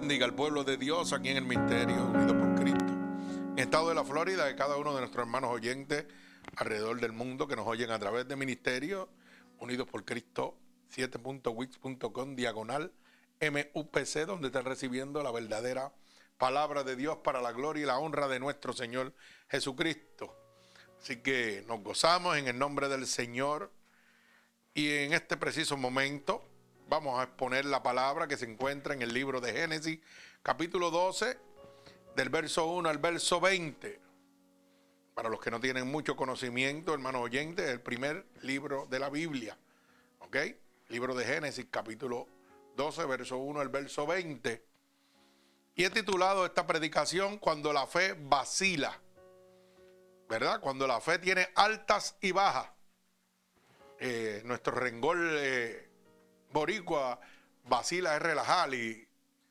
Bendiga al pueblo de Dios aquí en el Ministerio Unido por Cristo. En el estado de la Florida, de cada uno de nuestros hermanos oyentes alrededor del mundo que nos oyen a través de Ministerio Unidos por Cristo 7.wix.com diagonal MUPC, donde están recibiendo la verdadera palabra de Dios para la gloria y la honra de nuestro Señor Jesucristo. Así que nos gozamos en el nombre del Señor y en este preciso momento vamos a exponer la palabra que se encuentra en el libro de Génesis, capítulo 12, del verso 1 al verso 20. Para los que no tienen mucho conocimiento, hermanos oyentes, es el primer libro de la Biblia. ¿Ok? Libro de Génesis, capítulo 12, verso 1 al verso 20. Y he titulado esta predicación Cuando la fe vacila. ¿Verdad? Cuando la fe tiene altas y bajas. Eh, nuestro rengol eh, boricua vacila es relajar y,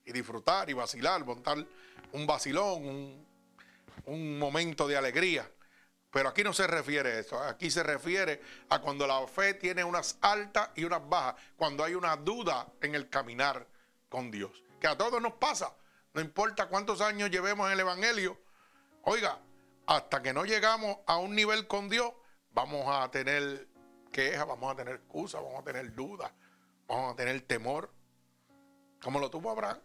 y, disfrutar y vacilar, montar un vacilón, un, un momento de alegría. Pero aquí no se refiere a eso, aquí se refiere a cuando la fe tiene unas altas y unas bajas, cuando hay una duda en el caminar con Dios, que a todos nos pasa, no importa cuántos años llevemos en el Evangelio, oiga, hasta que no llegamos a un nivel con Dios, vamos a tener quejas, vamos a tener excusas, vamos a tener dudas, vamos a tener temor, como lo tuvo Abraham.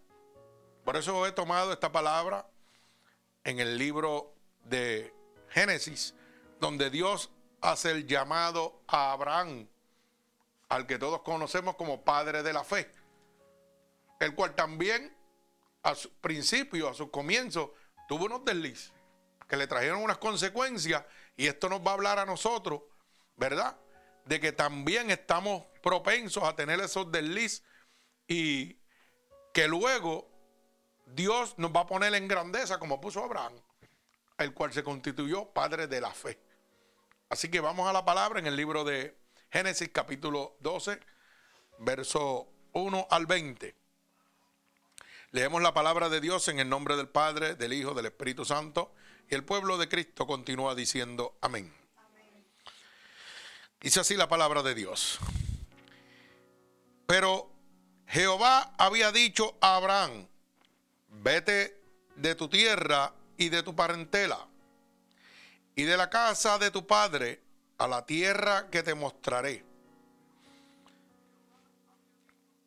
Por eso he tomado esta palabra en el libro de Génesis, donde Dios hace el llamado a Abraham, al que todos conocemos como padre de la fe, el cual también a su principio, a su comienzo, tuvo unos deslices que le trajeron unas consecuencias y esto nos va a hablar a nosotros, ¿verdad? De que también estamos propensos a tener esos deslices y que luego Dios nos va a poner en grandeza como puso Abraham el cual se constituyó padre de la fe. Así que vamos a la palabra en el libro de Génesis capítulo 12, verso 1 al 20. Leemos la palabra de Dios en el nombre del Padre, del Hijo, del Espíritu Santo, y el pueblo de Cristo continúa diciendo amén. Dice así la palabra de Dios. Pero Jehová había dicho a Abraham, vete de tu tierra y de tu parentela y de la casa de tu padre a la tierra que te mostraré.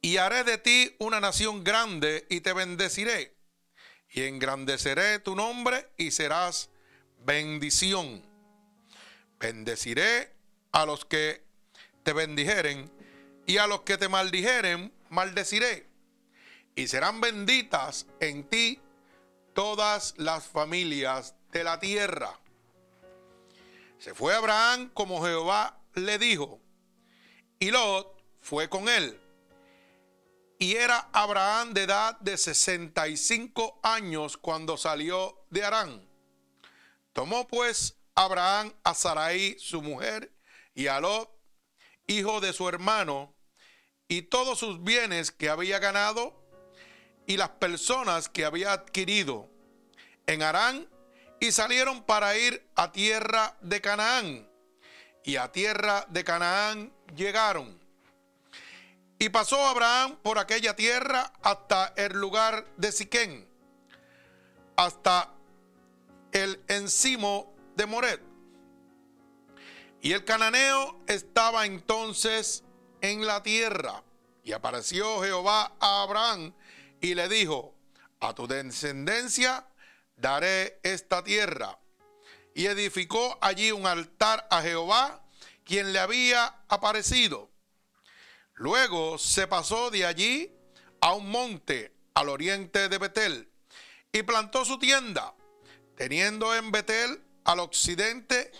Y haré de ti una nación grande y te bendeciré. Y engrandeceré tu nombre y serás bendición. Bendeciré a los que te bendijeren y a los que te maldijeren maldeciré. Y serán benditas en ti todas las familias de la tierra. Se fue Abraham como Jehová le dijo, y Lot fue con él. Y era Abraham de edad de 65 años cuando salió de Arán. Tomó pues Abraham a Sarai, su mujer, y a Lot, hijo de su hermano, y todos sus bienes que había ganado y las personas que había adquirido en Arán y salieron para ir a tierra de Canaán. Y a tierra de Canaán llegaron. Y pasó Abraham por aquella tierra hasta el lugar de Siquén, hasta el encimo de Moret. Y el cananeo estaba entonces en la tierra. Y apareció Jehová a Abraham y le dijo, a tu descendencia daré esta tierra. Y edificó allí un altar a Jehová, quien le había aparecido. Luego se pasó de allí a un monte al oriente de Betel y plantó su tienda, teniendo en Betel al occidente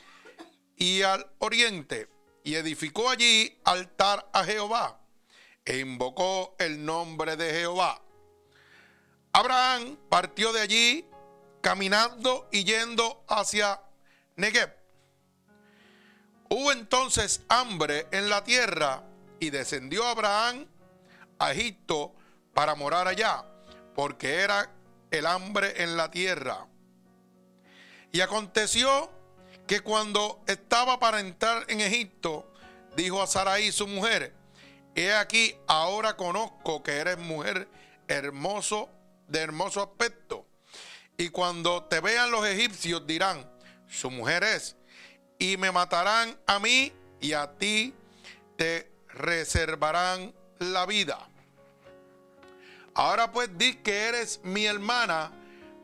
y al oriente, y edificó allí altar a Jehová, e invocó el nombre de Jehová. Abraham partió de allí caminando y yendo hacia Negev. Hubo entonces hambre en la tierra y descendió Abraham a Egipto para morar allá, porque era el hambre en la tierra. Y aconteció que cuando estaba para entrar en Egipto, dijo a Sarai su mujer, he aquí, ahora conozco que eres mujer hermoso de hermoso aspecto. Y cuando te vean los egipcios dirán, su mujer es, y me matarán a mí y a ti te reservarán la vida. Ahora pues di que eres mi hermana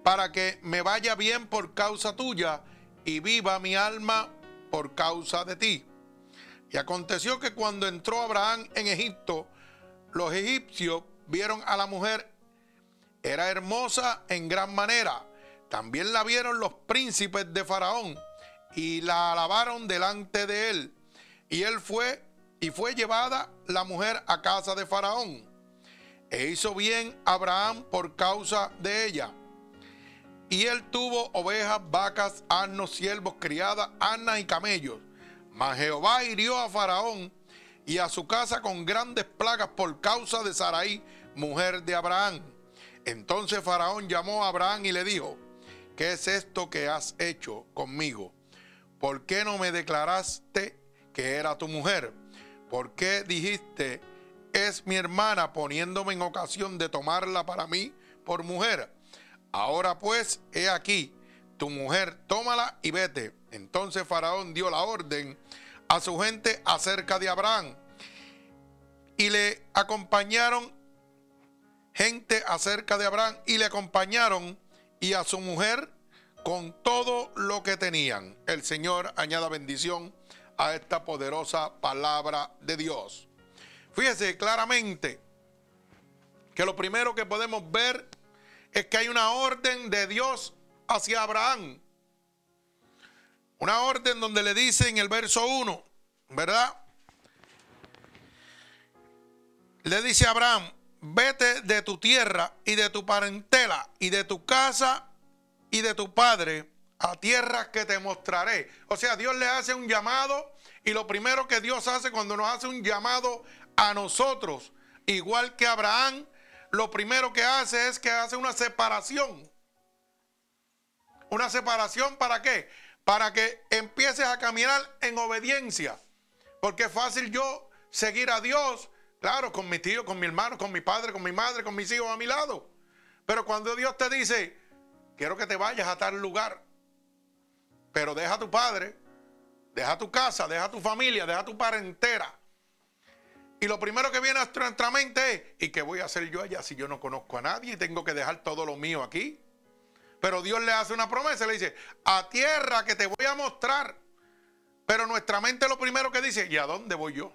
para que me vaya bien por causa tuya y viva mi alma por causa de ti. Y aconteció que cuando entró Abraham en Egipto, los egipcios vieron a la mujer, era hermosa en gran manera. También la vieron los príncipes de Faraón y la alabaron delante de él. Y él fue y fue llevada la mujer a casa de Faraón. E hizo bien Abraham por causa de ella. Y él tuvo ovejas, vacas, asnos, siervos, criadas, asnas y camellos. Mas Jehová hirió a Faraón y a su casa con grandes plagas por causa de Sarai, mujer de Abraham. Entonces Faraón llamó a Abraham y le dijo, ¿qué es esto que has hecho conmigo? ¿Por qué no me declaraste que era tu mujer? ¿Por qué dijiste, es mi hermana poniéndome en ocasión de tomarla para mí por mujer? Ahora pues, he aquí, tu mujer, tómala y vete. Entonces Faraón dio la orden a su gente acerca de Abraham. Y le acompañaron gente acerca de Abraham y le acompañaron y a su mujer con todo lo que tenían. El Señor añada bendición a esta poderosa palabra de Dios. Fíjese claramente que lo primero que podemos ver es que hay una orden de Dios hacia Abraham. Una orden donde le dice en el verso 1, ¿verdad? Le dice a Abraham, vete de tu tierra y de tu parentela y de tu casa y de tu padre a tierra que te mostraré. O sea, Dios le hace un llamado y lo primero que Dios hace cuando nos hace un llamado a nosotros, igual que Abraham, lo primero que hace es que hace una separación. Una separación para qué? Para que empieces a caminar en obediencia. Porque es fácil yo seguir a Dios, claro, con mi tío, con mi hermano, con mi padre, con mi madre, con mis hijos a mi lado. Pero cuando Dios te dice, quiero que te vayas a tal lugar. Pero deja a tu padre, deja tu casa, deja tu familia, deja tu parentera. Y lo primero que viene a nuestra mente es, ¿y qué voy a hacer yo allá si yo no conozco a nadie y tengo que dejar todo lo mío aquí? Pero Dios le hace una promesa, le dice, a tierra que te voy a mostrar. Pero nuestra mente lo primero que dice, ¿y a dónde voy yo?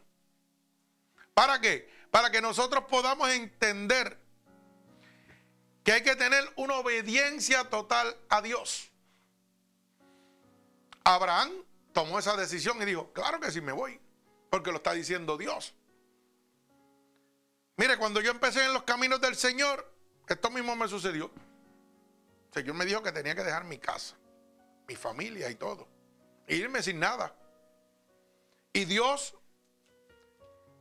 ¿Para qué? Para que nosotros podamos entender que hay que tener una obediencia total a Dios. Abraham tomó esa decisión y dijo, claro que sí me voy, porque lo está diciendo Dios. Mire, cuando yo empecé en los caminos del Señor, esto mismo me sucedió. El Señor me dijo que tenía que dejar mi casa, mi familia y todo, e irme sin nada. Y Dios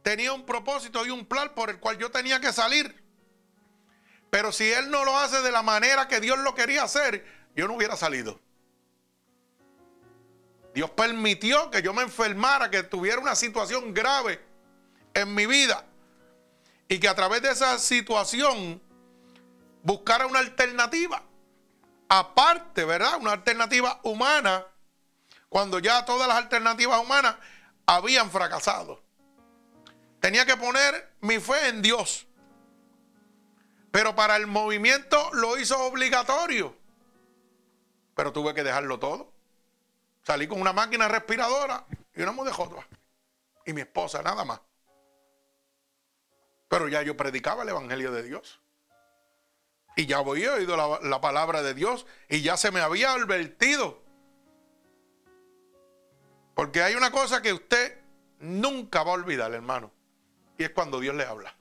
tenía un propósito y un plan por el cual yo tenía que salir. Pero si Él no lo hace de la manera que Dios lo quería hacer, yo no hubiera salido. Dios permitió que yo me enfermara, que tuviera una situación grave en mi vida. Y que a través de esa situación buscara una alternativa. Aparte, ¿verdad? Una alternativa humana. Cuando ya todas las alternativas humanas habían fracasado. Tenía que poner mi fe en Dios. Pero para el movimiento lo hizo obligatorio. Pero tuve que dejarlo todo. Salí con una máquina respiradora y una mujer Y mi esposa, nada más. Pero ya yo predicaba el Evangelio de Dios. Y ya había oído la, la palabra de Dios y ya se me había advertido. Porque hay una cosa que usted nunca va a olvidar, hermano. Y es cuando Dios le habla.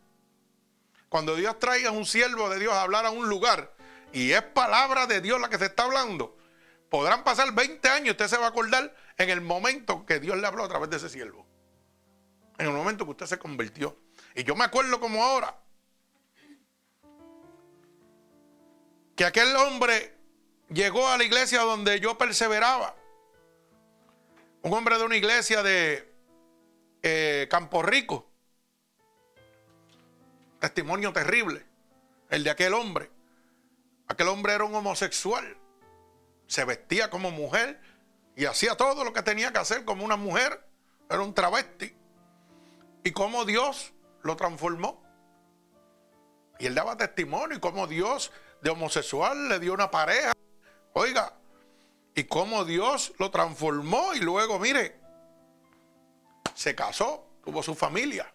Cuando Dios traiga a un siervo de Dios a hablar a un lugar y es palabra de Dios la que se está hablando, podrán pasar 20 años y usted se va a acordar en el momento que Dios le habló a través de ese siervo. En el momento que usted se convirtió. Y yo me acuerdo como ahora que aquel hombre llegó a la iglesia donde yo perseveraba. Un hombre de una iglesia de eh, Campo Rico testimonio terrible, el de aquel hombre. Aquel hombre era un homosexual. Se vestía como mujer y hacía todo lo que tenía que hacer como una mujer. Era un travesti. Y cómo Dios lo transformó. Y él daba testimonio y cómo Dios de homosexual le dio una pareja. Oiga, y cómo Dios lo transformó y luego, mire, se casó, tuvo su familia.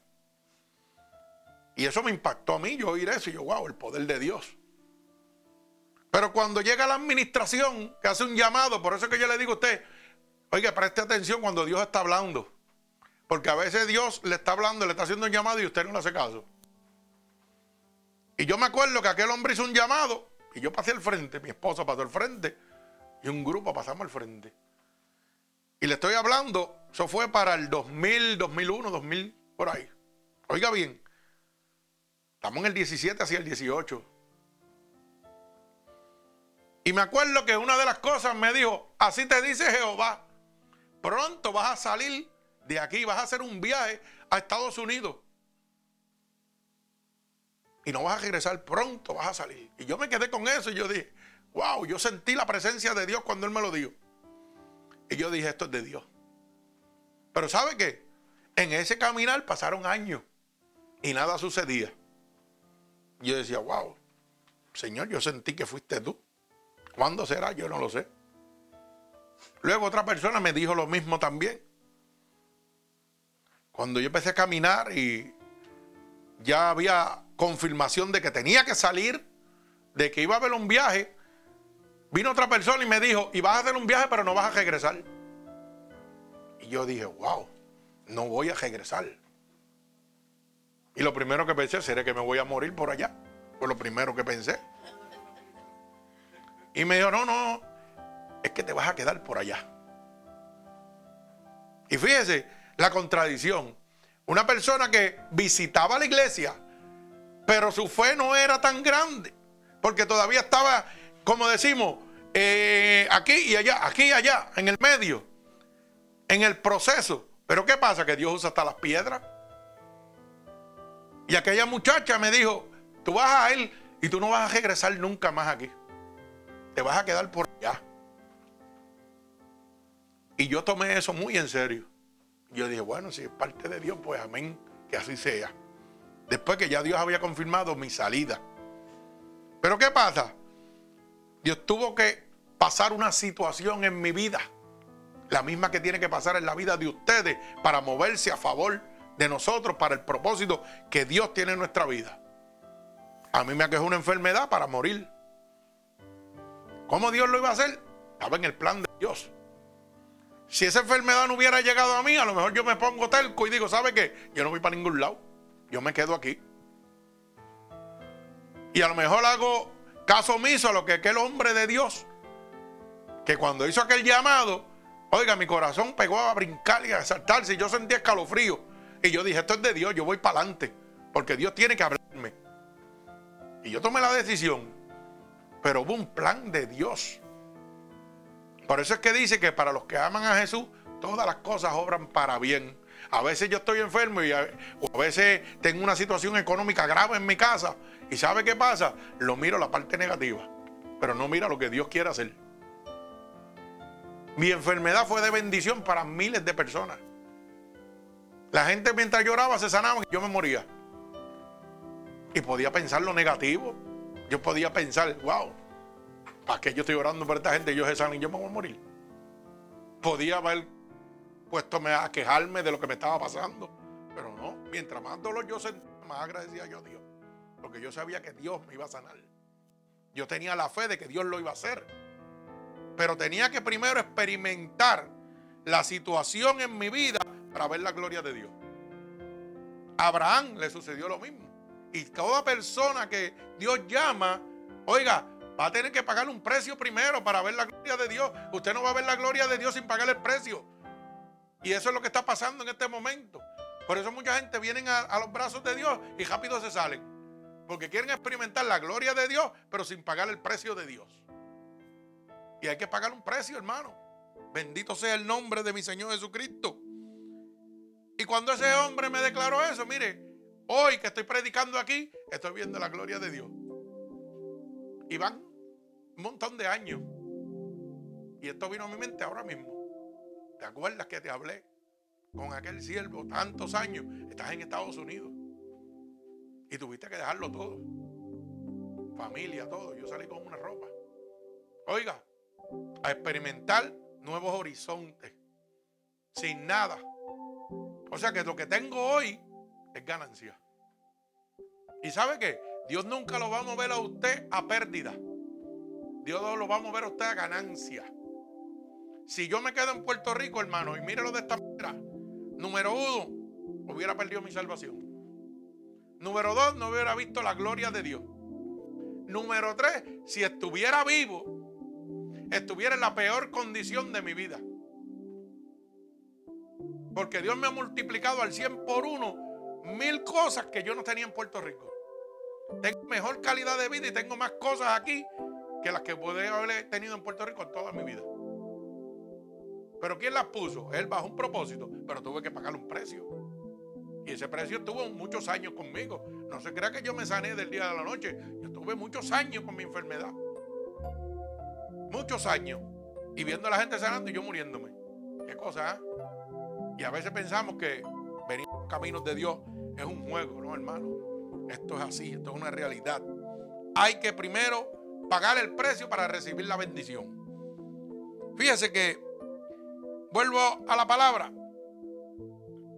Y eso me impactó a mí, yo oír eso y yo, wow, el poder de Dios. Pero cuando llega la administración que hace un llamado, por eso es que yo le digo a usted, oiga, preste atención cuando Dios está hablando. Porque a veces Dios le está hablando, le está haciendo un llamado y usted no le hace caso. Y yo me acuerdo que aquel hombre hizo un llamado y yo pasé al frente, mi esposa pasó al frente y un grupo pasamos al frente. Y le estoy hablando, eso fue para el 2000, 2001, 2000, por ahí. Oiga bien, estamos en el 17 hacia el 18. Y me acuerdo que una de las cosas me dijo, así te dice Jehová, pronto vas a salir de aquí, vas a hacer un viaje a Estados Unidos. Y no vas a regresar pronto, vas a salir. Y yo me quedé con eso y yo dije, wow, yo sentí la presencia de Dios cuando Él me lo dijo. Y yo dije, esto es de Dios. Pero ¿sabe qué? En ese caminar pasaron años y nada sucedía. Yo decía, wow, Señor, yo sentí que fuiste tú. ¿Cuándo será? Yo no lo sé. Luego otra persona me dijo lo mismo también. Cuando yo empecé a caminar y ya había confirmación de que tenía que salir, de que iba a haber un viaje, vino otra persona y me dijo, y vas a hacer un viaje pero no vas a regresar. Y yo dije, wow, no voy a regresar. Y lo primero que pensé, será que me voy a morir por allá. Fue lo primero que pensé. Y me dijo, no, no, es que te vas a quedar por allá. Y fíjese la contradicción. Una persona que visitaba la iglesia, pero su fe no era tan grande, porque todavía estaba, como decimos, eh, aquí y allá, aquí y allá, en el medio, en el proceso. Pero ¿qué pasa? Que Dios usa hasta las piedras. Y aquella muchacha me dijo, tú vas a ir y tú no vas a regresar nunca más aquí. Te vas a quedar por allá. Y yo tomé eso muy en serio. Yo dije, bueno, si es parte de Dios, pues amén, que así sea. Después que ya Dios había confirmado mi salida. Pero ¿qué pasa? Dios tuvo que pasar una situación en mi vida, la misma que tiene que pasar en la vida de ustedes, para moverse a favor de nosotros, para el propósito que Dios tiene en nuestra vida. A mí me aquejó una enfermedad para morir. ¿Cómo Dios lo iba a hacer? Estaba en el plan de Dios. Si esa enfermedad no hubiera llegado a mí, a lo mejor yo me pongo telco y digo, ¿sabe qué? Yo no voy para ningún lado. Yo me quedo aquí. Y a lo mejor hago caso omiso a lo que aquel hombre de Dios, que cuando hizo aquel llamado, oiga, mi corazón pegó a brincar y a saltarse y yo sentía escalofrío. Y yo dije, esto es de Dios, yo voy para adelante, porque Dios tiene que hablarme. Y yo tomé la decisión, pero hubo un plan de Dios. Por eso es que dice que para los que aman a Jesús, todas las cosas obran para bien. A veces yo estoy enfermo y a, o a veces tengo una situación económica grave en mi casa. ¿Y sabe qué pasa? Lo miro la parte negativa, pero no mira lo que Dios quiere hacer. Mi enfermedad fue de bendición para miles de personas. La gente mientras lloraba se sanaba y yo me moría. Y podía pensar lo negativo. Yo podía pensar, wow, ¿Para qué yo estoy orando por esta gente? Ellos se saben y yo me voy a morir. Podía haber puestome a quejarme de lo que me estaba pasando. Pero no, mientras más dolor yo sentía, más agradecía yo a Dios. Porque yo sabía que Dios me iba a sanar. Yo tenía la fe de que Dios lo iba a hacer. Pero tenía que primero experimentar la situación en mi vida para ver la gloria de Dios. A Abraham le sucedió lo mismo. Y toda persona que Dios llama, oiga, Va a tener que pagar un precio primero para ver la gloria de Dios. Usted no va a ver la gloria de Dios sin pagar el precio. Y eso es lo que está pasando en este momento. Por eso mucha gente viene a, los brazos de Dios y rápido se salen. Porque quieren experimentar la gloria de Dios, pero sin pagar el precio de Dios. Y hay que pagar un precio, hermano. Bendito sea el nombre de mi Señor Jesucristo. Y cuando ese hombre me declaró eso, mire, hoy que estoy predicando aquí, estoy viendo la gloria de Dios. Y van un montón de años. Y esto vino a mi mente ahora mismo. ¿Te acuerdas que te hablé con aquel siervo tantos años? Estás en Estados Unidos. Y tuviste que dejarlo todo. Familia, todo. Yo salí con una ropa. Oiga, a experimentar nuevos horizontes. Sin nada. O sea que lo que tengo hoy es ganancia. ¿Y sabe qué? Dios nunca lo va a mover a usted a pérdida. Dios lo va a mover a usted a ganancia. Si yo me quedo en Puerto Rico, hermano, y mírelo de esta manera. Número uno, hubiera perdido mi salvación. Número dos, no hubiera visto la gloria de Dios. Número tres, si estuviera vivo, estuviera en la peor condición de mi vida. Porque Dios me ha multiplicado al 100 por uno mil cosas que yo no tenía en Puerto Rico. Tengo mejor calidad de vida y tengo más cosas aquí que las que podría haber tenido en Puerto Rico toda mi vida. Pero ¿quién las puso? Él bajo un propósito, pero tuve que pagarle un precio. Y ese precio estuvo muchos años conmigo. No se crea que yo me sané del día de la noche. Yo estuve muchos años con mi enfermedad. Muchos años. Y viendo a la gente sanando y yo muriéndome. Qué cosa, ¿eh? Y a veces pensamos que venir a los caminos de Dios es un juego, ¿no, hermano? Esto es así, esto es una realidad. Hay que primero pagar el precio para recibir la bendición. Fíjese que, vuelvo a la palabra,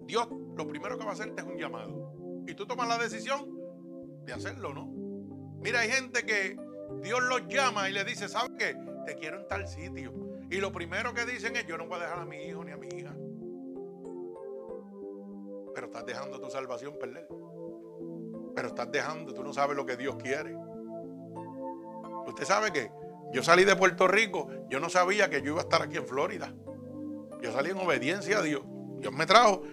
Dios lo primero que va a hacerte es un llamado. Y tú tomas la decisión de hacerlo, ¿no? Mira, hay gente que Dios los llama y le dice, ¿sabes qué? Te quiero en tal sitio. Y lo primero que dicen es, yo no voy a dejar a mi hijo ni a mi hija. Pero estás dejando tu salvación perder. Pero estás dejando, tú no sabes lo que Dios quiere. Usted sabe que yo salí de Puerto Rico, yo no sabía que yo iba a estar aquí en Florida. Yo salí en obediencia a Dios. Dios me trajo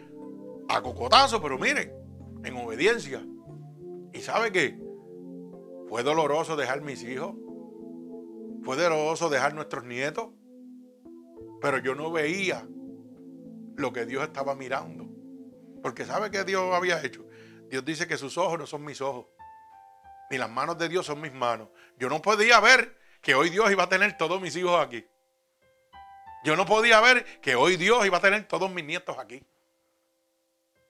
a cocotazo, pero miren, en obediencia. ¿Y sabe qué? Fue doloroso dejar mis hijos. Fue doloroso dejar nuestros nietos. Pero yo no veía lo que Dios estaba mirando. Porque ¿sabe qué Dios había hecho? Dios dice que sus ojos no son mis ojos, ni las manos de Dios son mis manos. Yo no podía ver que hoy Dios iba a tener todos mis hijos aquí. Yo no podía ver que hoy Dios iba a tener todos mis nietos aquí.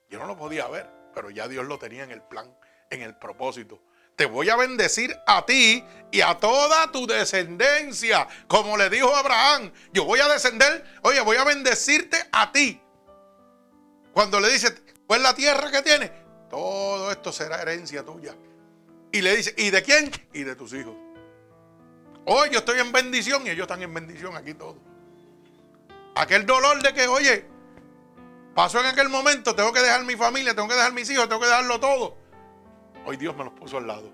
Yo no lo podía ver, pero ya Dios lo tenía en el plan, en el propósito. Te voy a bendecir a ti y a toda tu descendencia, como le dijo Abraham. Yo voy a descender, oye, voy a bendecirte a ti. Cuando le dice, pues la tierra que tienes, todo esto será herencia tuya. Y le dice, ¿y de quién? Y de tus hijos. Hoy yo estoy en bendición y ellos están en bendición aquí todos. Aquel dolor de que, oye, pasó en aquel momento, tengo que dejar mi familia, tengo que dejar mis hijos, tengo que dejarlo todo. Hoy Dios me los puso al lado.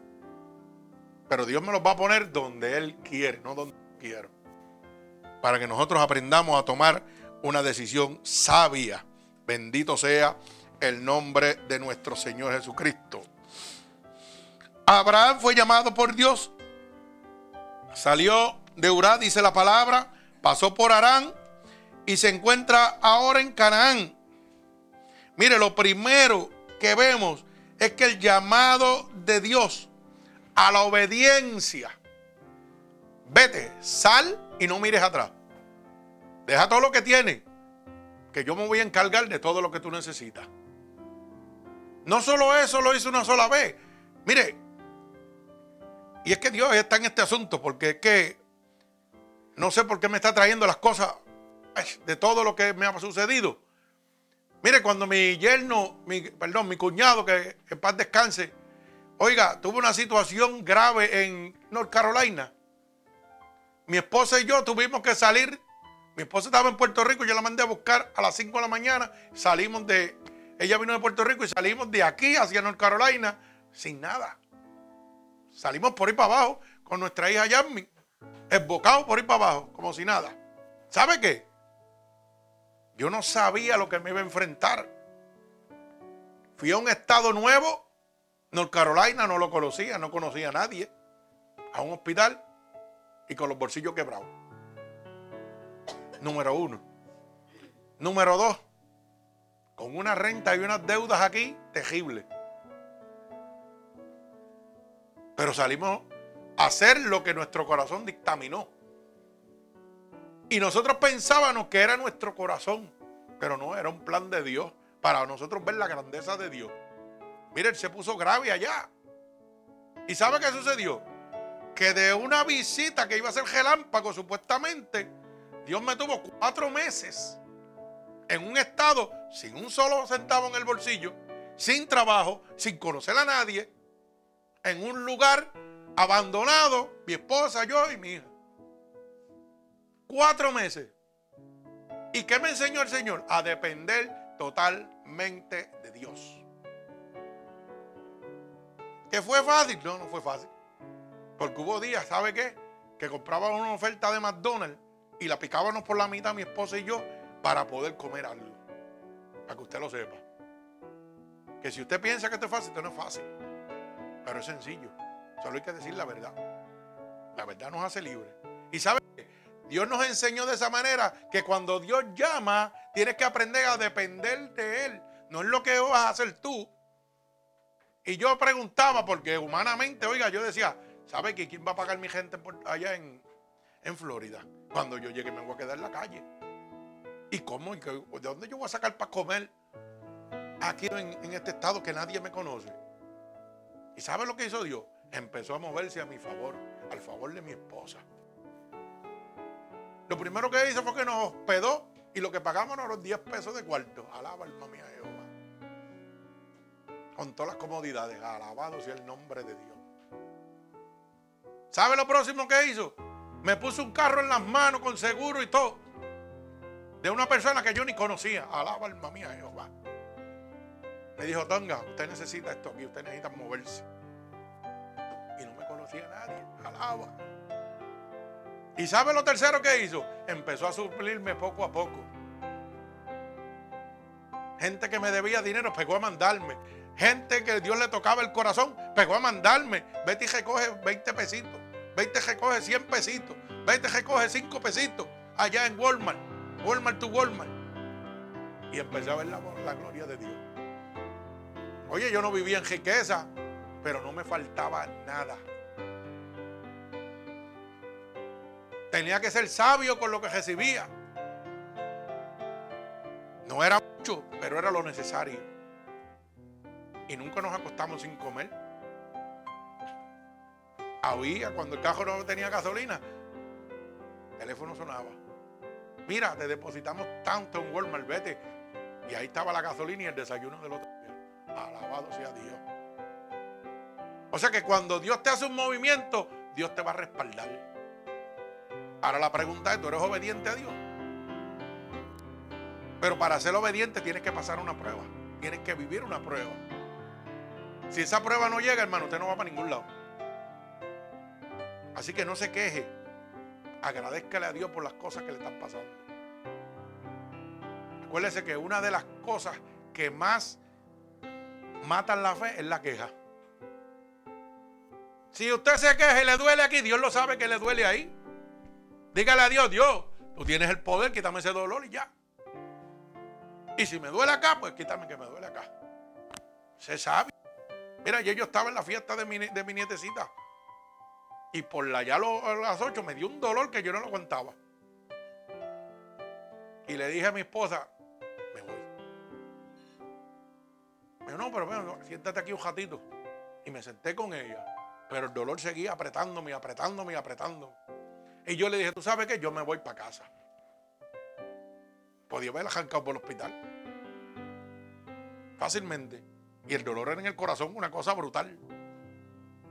Pero Dios me los va a poner donde Él quiere, no donde quiero. Para que nosotros aprendamos a tomar una decisión sabia. Bendito sea el nombre de nuestro Señor Jesucristo. Abraham fue llamado por Dios. Salió de Urá, dice la palabra, pasó por Arán y se encuentra ahora en Canaán. Mire, lo primero que vemos es que el llamado de Dios a la obediencia. Vete, sal y no mires atrás. Deja todo lo que tienes, que yo me voy a encargar de todo lo que tú necesitas. No solo eso lo hizo una sola vez. Mire, y es que Dios está en este asunto, porque es que no sé por qué me está trayendo las cosas de todo lo que me ha sucedido. Mire, cuando mi yerno, mi, perdón, mi cuñado, que en paz descanse, oiga, tuvo una situación grave en North Carolina. Mi esposa y yo tuvimos que salir. Mi esposa estaba en Puerto Rico, yo la mandé a buscar a las 5 de la mañana. Salimos de, ella vino de Puerto Rico y salimos de aquí hacia North Carolina sin nada. Salimos por ahí para abajo con nuestra hija Yasmin, esbocados por ahí para abajo, como si nada. ¿Sabe qué? Yo no sabía lo que me iba a enfrentar. Fui a un estado nuevo, North Carolina, no lo conocía, no conocía a nadie, a un hospital y con los bolsillos quebrados. Número uno. Número dos, con una renta y unas deudas aquí terribles. Pero salimos hacer lo que nuestro corazón dictaminó. Y nosotros pensábamos que era nuestro corazón, pero no, era un plan de Dios para nosotros ver la grandeza de Dios. Mire, él se puso grave allá. ¿Y sabe qué sucedió? Que de una visita que iba a ser gelámpago, supuestamente, Dios me tuvo cuatro meses en un estado sin un solo centavo en el bolsillo, sin trabajo, sin conocer a nadie, en un lugar abandonado, mi esposa, yo y mi hija. Cuatro meses. ¿Y qué me enseñó el Señor? A depender totalmente de Dios. ¿Que fue fácil? No, no fue fácil. Porque hubo días, ¿sabe qué? Que comprábamos una oferta de McDonald's y la picábamos por la mitad mi esposa y yo para poder comer algo. Para que usted lo sepa. Que si usted piensa que esto es fácil, esto no es fácil. Pero es sencillo. Solo hay que decir la verdad. La verdad nos hace libres. Y sabe Dios nos enseñó de esa manera que cuando Dios llama, tienes que aprender a depender de Él. No es lo que vas a hacer tú. Y yo preguntaba, porque humanamente, oiga, yo decía, ¿sabe que quién va a pagar mi gente allá en, Florida? Cuando yo llegue me voy a quedar en la calle. ¿Y cómo? ¿De dónde yo voy a sacar para comer aquí en este estado que nadie me conoce? ¿Y sabe lo que hizo Dios? Empezó a moverse a mi favor, al favor de mi esposa. Lo primero que hizo fue que nos hospedó y lo que pagamos eran los 10 pesos de cuarto. Alaba alma mía Jehová. Con todas las comodidades. Alabado sea el nombre de Dios. ¿Sabe lo próximo que hizo? Me puso un carro en las manos con seguro y todo. De una persona que yo ni conocía. Alaba alma mía Jehová. Me dijo, Tonga, usted necesita esto aquí, usted necesita moverse. Y no me conocía nadie. Alaba. ¿Y sabe lo tercero que hizo? Empezó a suplirme poco a poco. Gente que me debía dinero pegó a mandarme. Gente que Dios le tocaba el corazón pegó a mandarme. Vete y recoge 20 pesitos. Vete y recoge 100 pesitos. Vete y recoge 5 pesitos. Allá en Walmart. Walmart to Walmart. Y empecé a ver la, la gloria de Dios. Oye, yo no vivía en riqueza, pero no me faltaba nada. Tenía que ser sabio con lo que recibía. No era mucho, pero era lo necesario. Y nunca nos acostamos sin comer. Había, cuando el carro no tenía gasolina, el teléfono sonaba. Mira, te depositamos tanto en Walmart, vete. Y ahí estaba la gasolina y el desayuno del otro. Alabado sea Dios. O sea que cuando Dios te hace un movimiento, Dios te va a respaldar. Ahora la pregunta es, ¿tú eres obediente a Dios? Pero para ser obediente tienes que pasar una prueba. Tienes que vivir una prueba. Si esa prueba no llega, hermano, usted no va para ningún lado. Así que no se queje. Agradezcale a Dios por las cosas que le están pasando. Acuérdese que una de las cosas que más matan la fe es la queja. Si usted se queja y le duele aquí, Dios lo sabe que le duele ahí. Dígale a Dios, Dios, tú tienes el poder, quítame ese dolor y ya. Y si me duele acá, pues quítame que me duele acá. Se sabe. Mira, yo estaba en la fiesta de mi, de mi nietecita. Y por allá a las 8 me dio un dolor que yo no lo aguantaba. Y le dije a mi esposa, Me dijo, no, pero bueno, siéntate aquí un ratito. Y me senté con ella. Pero el dolor seguía apretándome, apretándome, y apretándome. Y yo le dije, ¿tú sabes qué? Yo me voy para casa. Podía haberla arrancado por el hospital. Fácilmente. Y el dolor era en el corazón, una cosa brutal.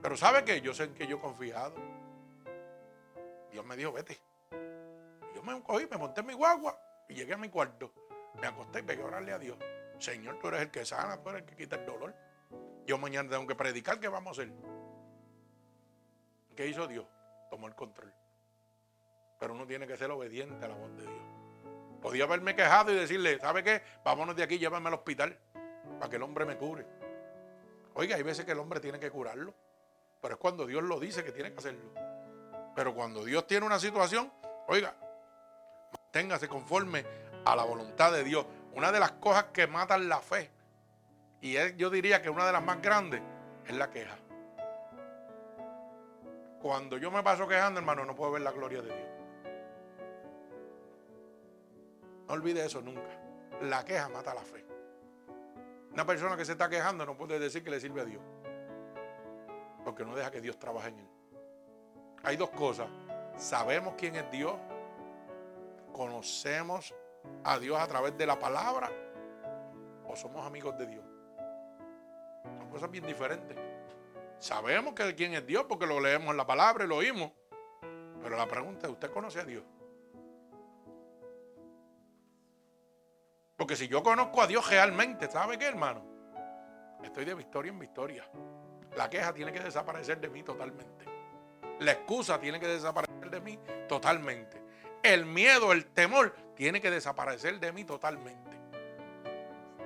Pero ¿sabe qué? Yo sé en que yo he confiado. Dios me dijo, vete. yo me cogí, me monté en mi guagua y llegué a mi cuarto. Me acosté y pegué a orarle a Dios. Señor, tú eres el que sana, tú eres el que quita el dolor. Yo mañana tengo que predicar, ¿qué vamos a hacer? ¿Qué hizo Dios? Tomó el control. Pero uno tiene que ser obediente a la voz de Dios. Podía haberme quejado y decirle, ¿sabe qué? Vámonos de aquí, llévame al hospital para que el hombre me cure. Oiga, hay veces que el hombre tiene que curarlo. Pero es cuando Dios lo dice que tiene que hacerlo. Pero cuando Dios tiene una situación, oiga, manténgase conforme a la voluntad de Dios. Una de las cosas que matan la fe, y yo diría que una de las más grandes, es la queja. Cuando yo me paso quejando, hermano, no puedo ver la gloria de Dios. No olvide eso nunca. La queja mata la fe. Una persona que se está quejando no puede decir que le sirve a Dios. Porque no deja que Dios trabaje en él. Hay dos cosas. Sabemos quién es Dios. Conocemos a Dios a través de la palabra. O somos amigos de Dios. Son cosas bien diferentes. Sabemos que quién es Dios porque lo leemos en la palabra y lo oímos. Pero la pregunta es, ¿usted conoce a Dios? Porque si yo conozco a Dios realmente, ¿sabe qué, hermano? Estoy de victoria en victoria. La queja tiene que desaparecer de mí totalmente. La excusa tiene que desaparecer de mí totalmente. El miedo, el temor tiene que desaparecer de mí totalmente.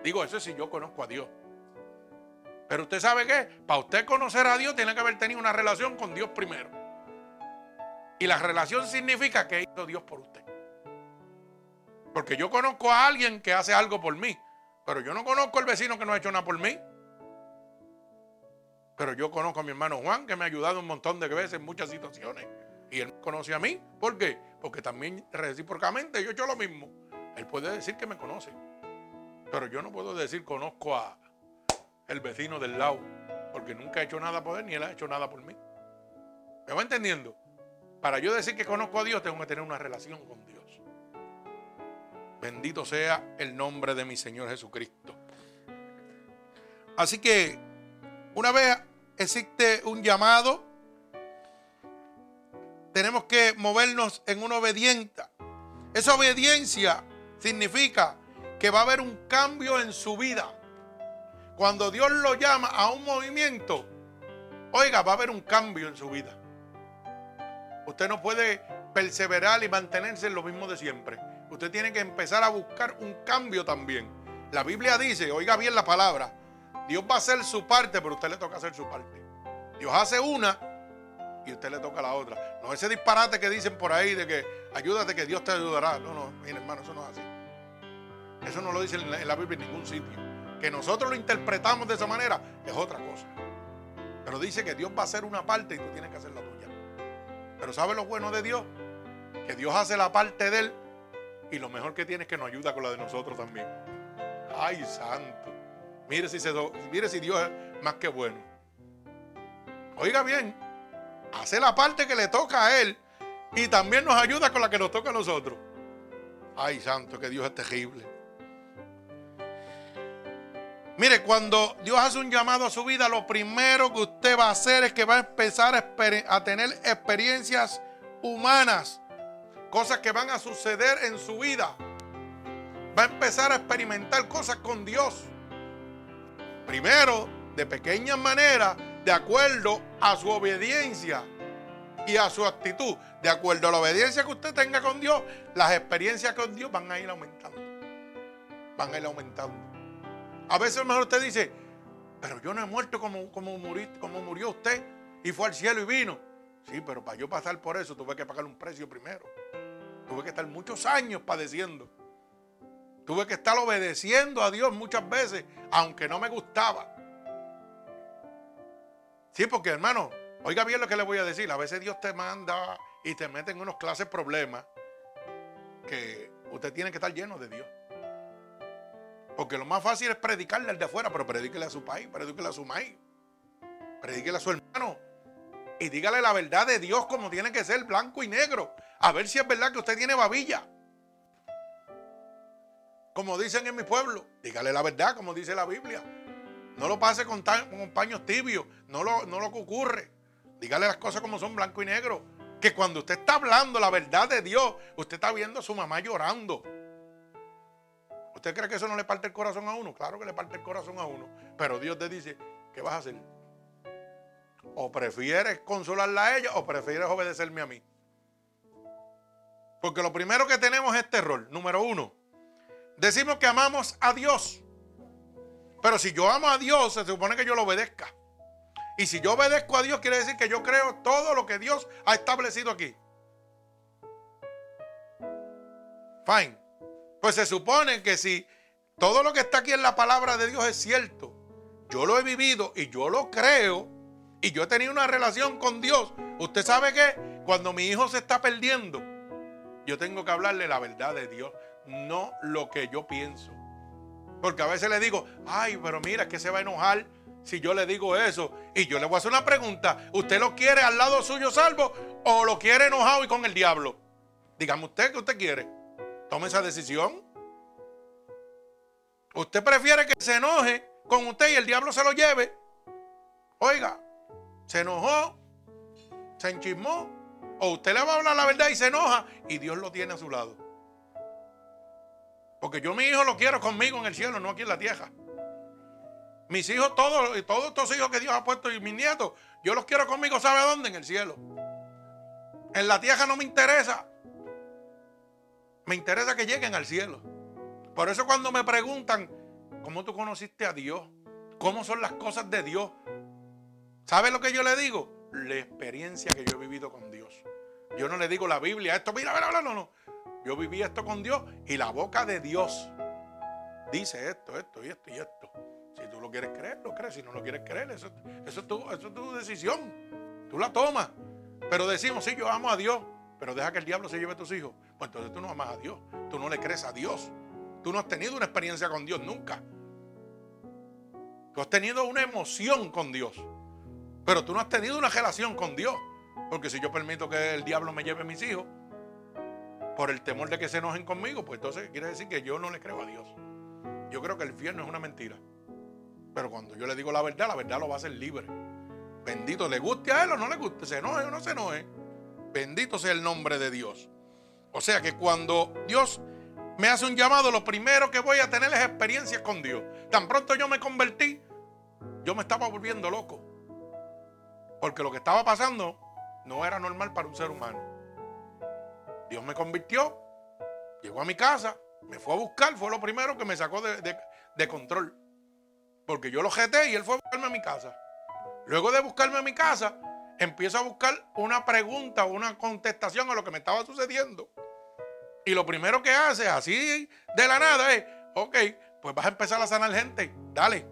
Digo, eso es si yo conozco a Dios. Pero usted sabe qué? Para usted conocer a Dios tiene que haber tenido una relación con Dios primero. Y la relación significa que hizo Dios por usted. Porque yo conozco a alguien que hace algo por mí, pero yo no conozco al vecino que no ha hecho nada por mí. Pero yo conozco a mi hermano Juan, que me ha ayudado un montón de veces en muchas situaciones. Y él me conoce a mí. ¿Por qué? Porque también recíprocamente yo he hecho lo mismo. Él puede decir que me conoce. Pero yo no puedo decir conozco a el vecino del lado. Porque nunca he hecho nada por él ni él ha hecho nada por mí. ¿Me va entendiendo? Para yo decir que conozco a Dios tengo que tener una relación con Dios. Bendito sea el nombre de mi Señor Jesucristo. Así que una vez existe un llamado, tenemos que movernos en una obediencia. Esa obediencia significa que va a haber un cambio en su vida. Cuando Dios lo llama a un movimiento, oiga, va a haber un cambio en su vida. Usted no puede perseverar y mantenerse en lo mismo de siempre. Usted tiene que empezar a buscar un cambio también. La Biblia dice, oiga bien la palabra, Dios va a hacer su parte, pero usted le toca hacer su parte. Dios hace una y usted le toca la otra. No ese disparate que dicen por ahí de que ayúdate que Dios te ayudará. No, no, mire hermano, eso no es así. Eso no lo dice en la, Biblia en ningún sitio. Que nosotros lo interpretamos de esa manera es otra cosa. Pero dice que Dios va a hacer una parte y tú tienes que hacer la tuya. Pero ¿sabe lo bueno de Dios? Que Dios hace la parte de Él y lo mejor que tiene es que nos ayuda con la de nosotros también. Ay, santo. Mire si, se mire si Dios es más que bueno. Oiga bien, hace la parte que le toca a Él y también nos ayuda con la que nos toca a nosotros. Ay, santo, que Dios es terrible. Mire, cuando Dios hace un llamado a su vida, lo primero que usted va a hacer es que va a empezar a tener experiencias humanas cosas que van a suceder en su vida. Va a empezar a experimentar cosas con Dios. Primero, de pequeña manera, de acuerdo a su obediencia y a su actitud. De acuerdo a la obediencia que usted tenga con Dios, las experiencias con Dios van a ir aumentando. Van a ir aumentando. A veces mejor usted dice, pero yo no he muerto como, como, como murió usted y fue al cielo y vino. Sí, pero para yo pasar por eso tuve que pagar un precio primero. Tuve que estar muchos años padeciendo. Tuve que estar obedeciendo a Dios muchas veces, aunque no me gustaba. Sí, porque hermano, oiga bien lo que le voy a decir. A veces Dios te manda y te mete en unos clases problemas que usted tiene que estar lleno de Dios. Porque lo más fácil es predicarle al de afuera, pero predíquele a su país, predíquele a su maíz, predíquele a su hermano, y dígale la verdad de Dios como tiene que ser, blanco y negro. A ver si es verdad que usted tiene babilla. Como dicen en mi pueblo, dígale la verdad, como dice la Biblia. No lo pase con, con paños tibios, no lo, no lo ocurre. Dígale las cosas como son, blanco y negro. Que cuando usted está hablando la verdad de Dios, usted está viendo a su mamá llorando. ¿Usted cree que eso no le parte el corazón a uno? Claro que le parte el corazón a uno. Pero Dios te dice, ¿qué vas a hacer? O prefieres consolarla a ella o prefieres obedecerme a mí. Porque lo primero que tenemos es rol. Número uno, decimos que amamos a Dios. Pero si yo amo a Dios, se supone que yo lo obedezca. Y si yo obedezco a Dios, quiere decir que yo creo todo lo que Dios ha establecido aquí. Fine. Pues se supone que si todo lo que está aquí en la palabra de Dios es cierto, yo lo he vivido y yo lo creo, y yo he tenido una relación con Dios, Usted sabe que cuando mi hijo se está perdiendo, yo tengo que hablarle la verdad de Dios, no lo que yo pienso. Porque a veces le digo, ay, pero mira, que se va a enojar si yo le digo eso. Y yo le voy a hacer una pregunta. ¿Usted lo quiere al lado suyo salvo o lo quiere enojado y con el diablo? Dígame usted qué usted quiere. Tome esa decisión. ¿Usted prefiere que se enoje con usted y el diablo se lo lleve? Oiga, se enojó, se enchismó. O usted le va a hablar la verdad y se enoja y Dios lo tiene a su lado. Porque yo mi hijo lo quiero conmigo en el cielo, no aquí en la tierra. Mis hijos, todos, todos estos hijos que Dios ha puesto y mis nietos, yo los quiero conmigo, ¿sabe dónde? En el cielo. En la tierra no me interesa. Me interesa que lleguen al cielo. Por eso cuando me preguntan, ¿cómo tú conociste a Dios? ¿Cómo son las cosas de Dios? ¿Sabe lo que yo le digo? La experiencia que yo he vivido con Dios. Yo no le digo la Biblia, esto, mira, mira, mira, no, no. Yo viví esto con Dios y la boca de Dios dice esto, esto y esto y esto. Si tú lo quieres creer, lo crees. Si no lo quieres creer, eso, eso, es, tu, eso es tu decisión. Tú la tomas. Pero decimos, sí, yo amo a Dios, pero deja que el diablo se lleve a tus hijos. Pues entonces tú no amas a Dios. Tú no le crees a Dios. Tú no has tenido una experiencia con Dios nunca. Tú has tenido una emoción con Dios. Pero tú no has tenido una relación con Dios. Porque si yo permito que el diablo me lleve a mis hijos, por el temor de que se enojen conmigo, pues entonces quiere decir que yo no le creo a Dios. Yo creo que el infierno es una mentira. Pero cuando yo le digo la verdad, la verdad lo va a hacer libre. Bendito, le guste a él o no le guste, se enoje o no se enoje. Bendito sea el nombre de Dios. O sea que cuando Dios me hace un llamado, lo primero que voy a tener es experiencias con Dios. Tan pronto yo me convertí, yo me estaba volviendo loco. Porque lo que estaba pasando no era normal para un ser humano. Dios me convirtió, llegó a mi casa, me fue a buscar, fue lo primero que me sacó de, control. Porque yo lo jeté y él fue a buscarme a mi casa. Luego de buscarme a mi casa, empiezo a buscar una pregunta o una contestación a lo que me estaba sucediendo. Y lo primero que hace, así de la nada, es, ok, pues vas a empezar a sanar gente, dale.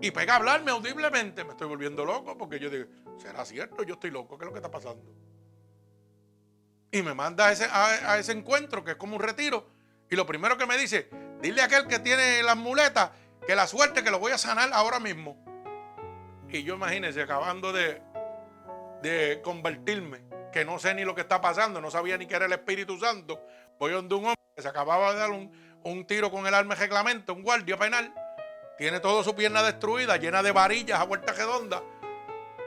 Y pega a hablarme audiblemente, me estoy volviendo loco porque yo digo, ¿será cierto? Yo estoy loco, ¿qué es lo que está pasando? Y me manda a ese, a, ese encuentro, que es como un retiro. Y lo primero que me dice, dile a aquel que tiene las muletas que la suerte que lo voy a sanar ahora mismo. Y yo imagínense, acabando de, de convertirme, que no sé ni lo que está pasando, no sabía ni que era el Espíritu Santo. Voy donde un hombre que se acababa de dar un, un tiro con el arma de reglamento, un guardia penal. Tiene toda su pierna destruida, llena de varillas a vuelta redonda.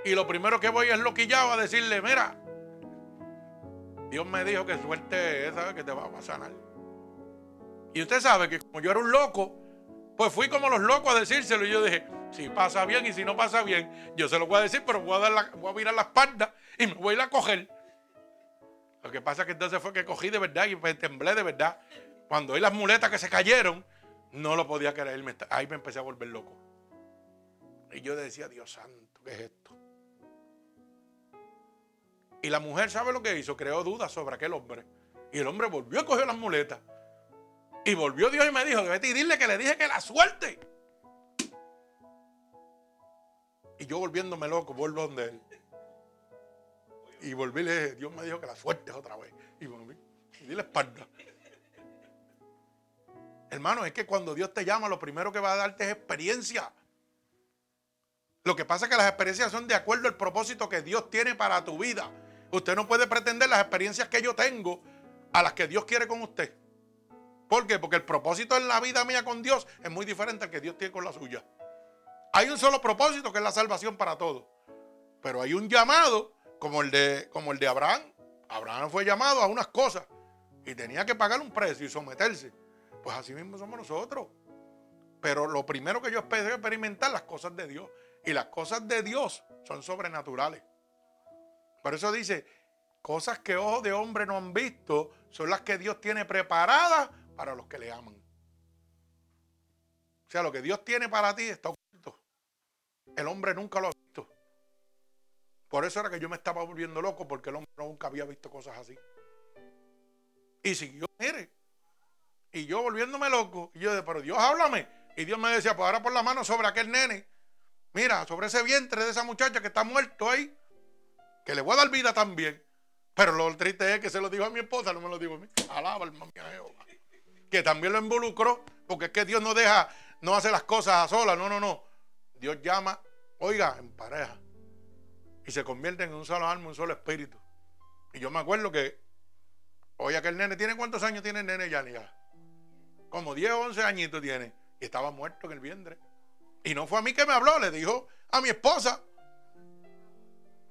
Y lo primero que voy es loquillado a decirle, mira, Dios me dijo que suerte esa que te va a sanar. Y usted sabe que como yo era un loco, pues fui como los locos a decírselo. Y yo dije, si pasa bien y si no pasa bien, yo se lo voy a decir, pero voy a, dar la, a mirar la espalda y me voy a ir a coger. Lo que pasa es que entonces fue que cogí de verdad y me temblé de verdad. Cuando oí las muletas que se cayeron, no lo podía creer. Ahí me empecé a volver loco. Y yo decía, Dios santo, ¿qué es esto? Y la mujer, ¿sabe lo que hizo? Creó dudas sobre aquel hombre. Y el hombre volvió a coger las muletas. Y volvió Dios y me dijo, vete y dile que le dije que la suerte. Y yo volviéndome loco, vuelvo donde él. Y volví y le dije, Dios me dijo que la suerte es otra vez. Y volví. Y di la espalda. Hermano, es que cuando Dios te llama, lo primero que va a darte es experiencia. Lo que pasa es que las experiencias son de acuerdo al propósito que Dios tiene para tu vida. Usted no puede pretender las experiencias que yo tengo a las que Dios quiere con usted. ¿Por qué? Porque el propósito en la vida mía con Dios es muy diferente al que Dios tiene con la suya. Hay un solo propósito que es la salvación para todos. Pero hay un llamado como el de, como el de Abraham. Abraham fue llamado a unas cosas y tenía que pagar un precio y someterse. Pues así mismo somos nosotros. Pero lo primero que yo espero es experimentar las cosas de Dios. Y las cosas de Dios son sobrenaturales. Por eso dice, cosas que ojos de hombre no han visto son las que Dios tiene preparadas para los que le aman. O sea, lo que Dios tiene para ti está oculto. El hombre nunca lo ha visto. Por eso era que yo me estaba volviendo loco, porque el hombre nunca había visto cosas así. Y siguió, mire. Y yo volviéndome loco. Y yo, pero Dios, háblame. Y Dios me decía, pues ahora por la mano sobre aquel nene mira, sobre ese vientre de esa muchacha que está muerto ahí, que le voy a dar vida también. Pero lo triste es que se lo dijo a mi esposa, no me lo dijo a mí. Alaba, hermano Jehová. Que también lo involucró, porque es que Dios no deja, no hace las cosas a solas, no, no, no. Dios llama, oiga, en pareja. Y se convierten en un solo alma, un solo espíritu. Y yo me acuerdo que, oye, que el nene, ¿tiene cuántos años tiene el nene ya? Como 10 o 11 añitos tiene. Y estaba muerto en el vientre. Y no fue a mí que me habló, le dijo a mi esposa.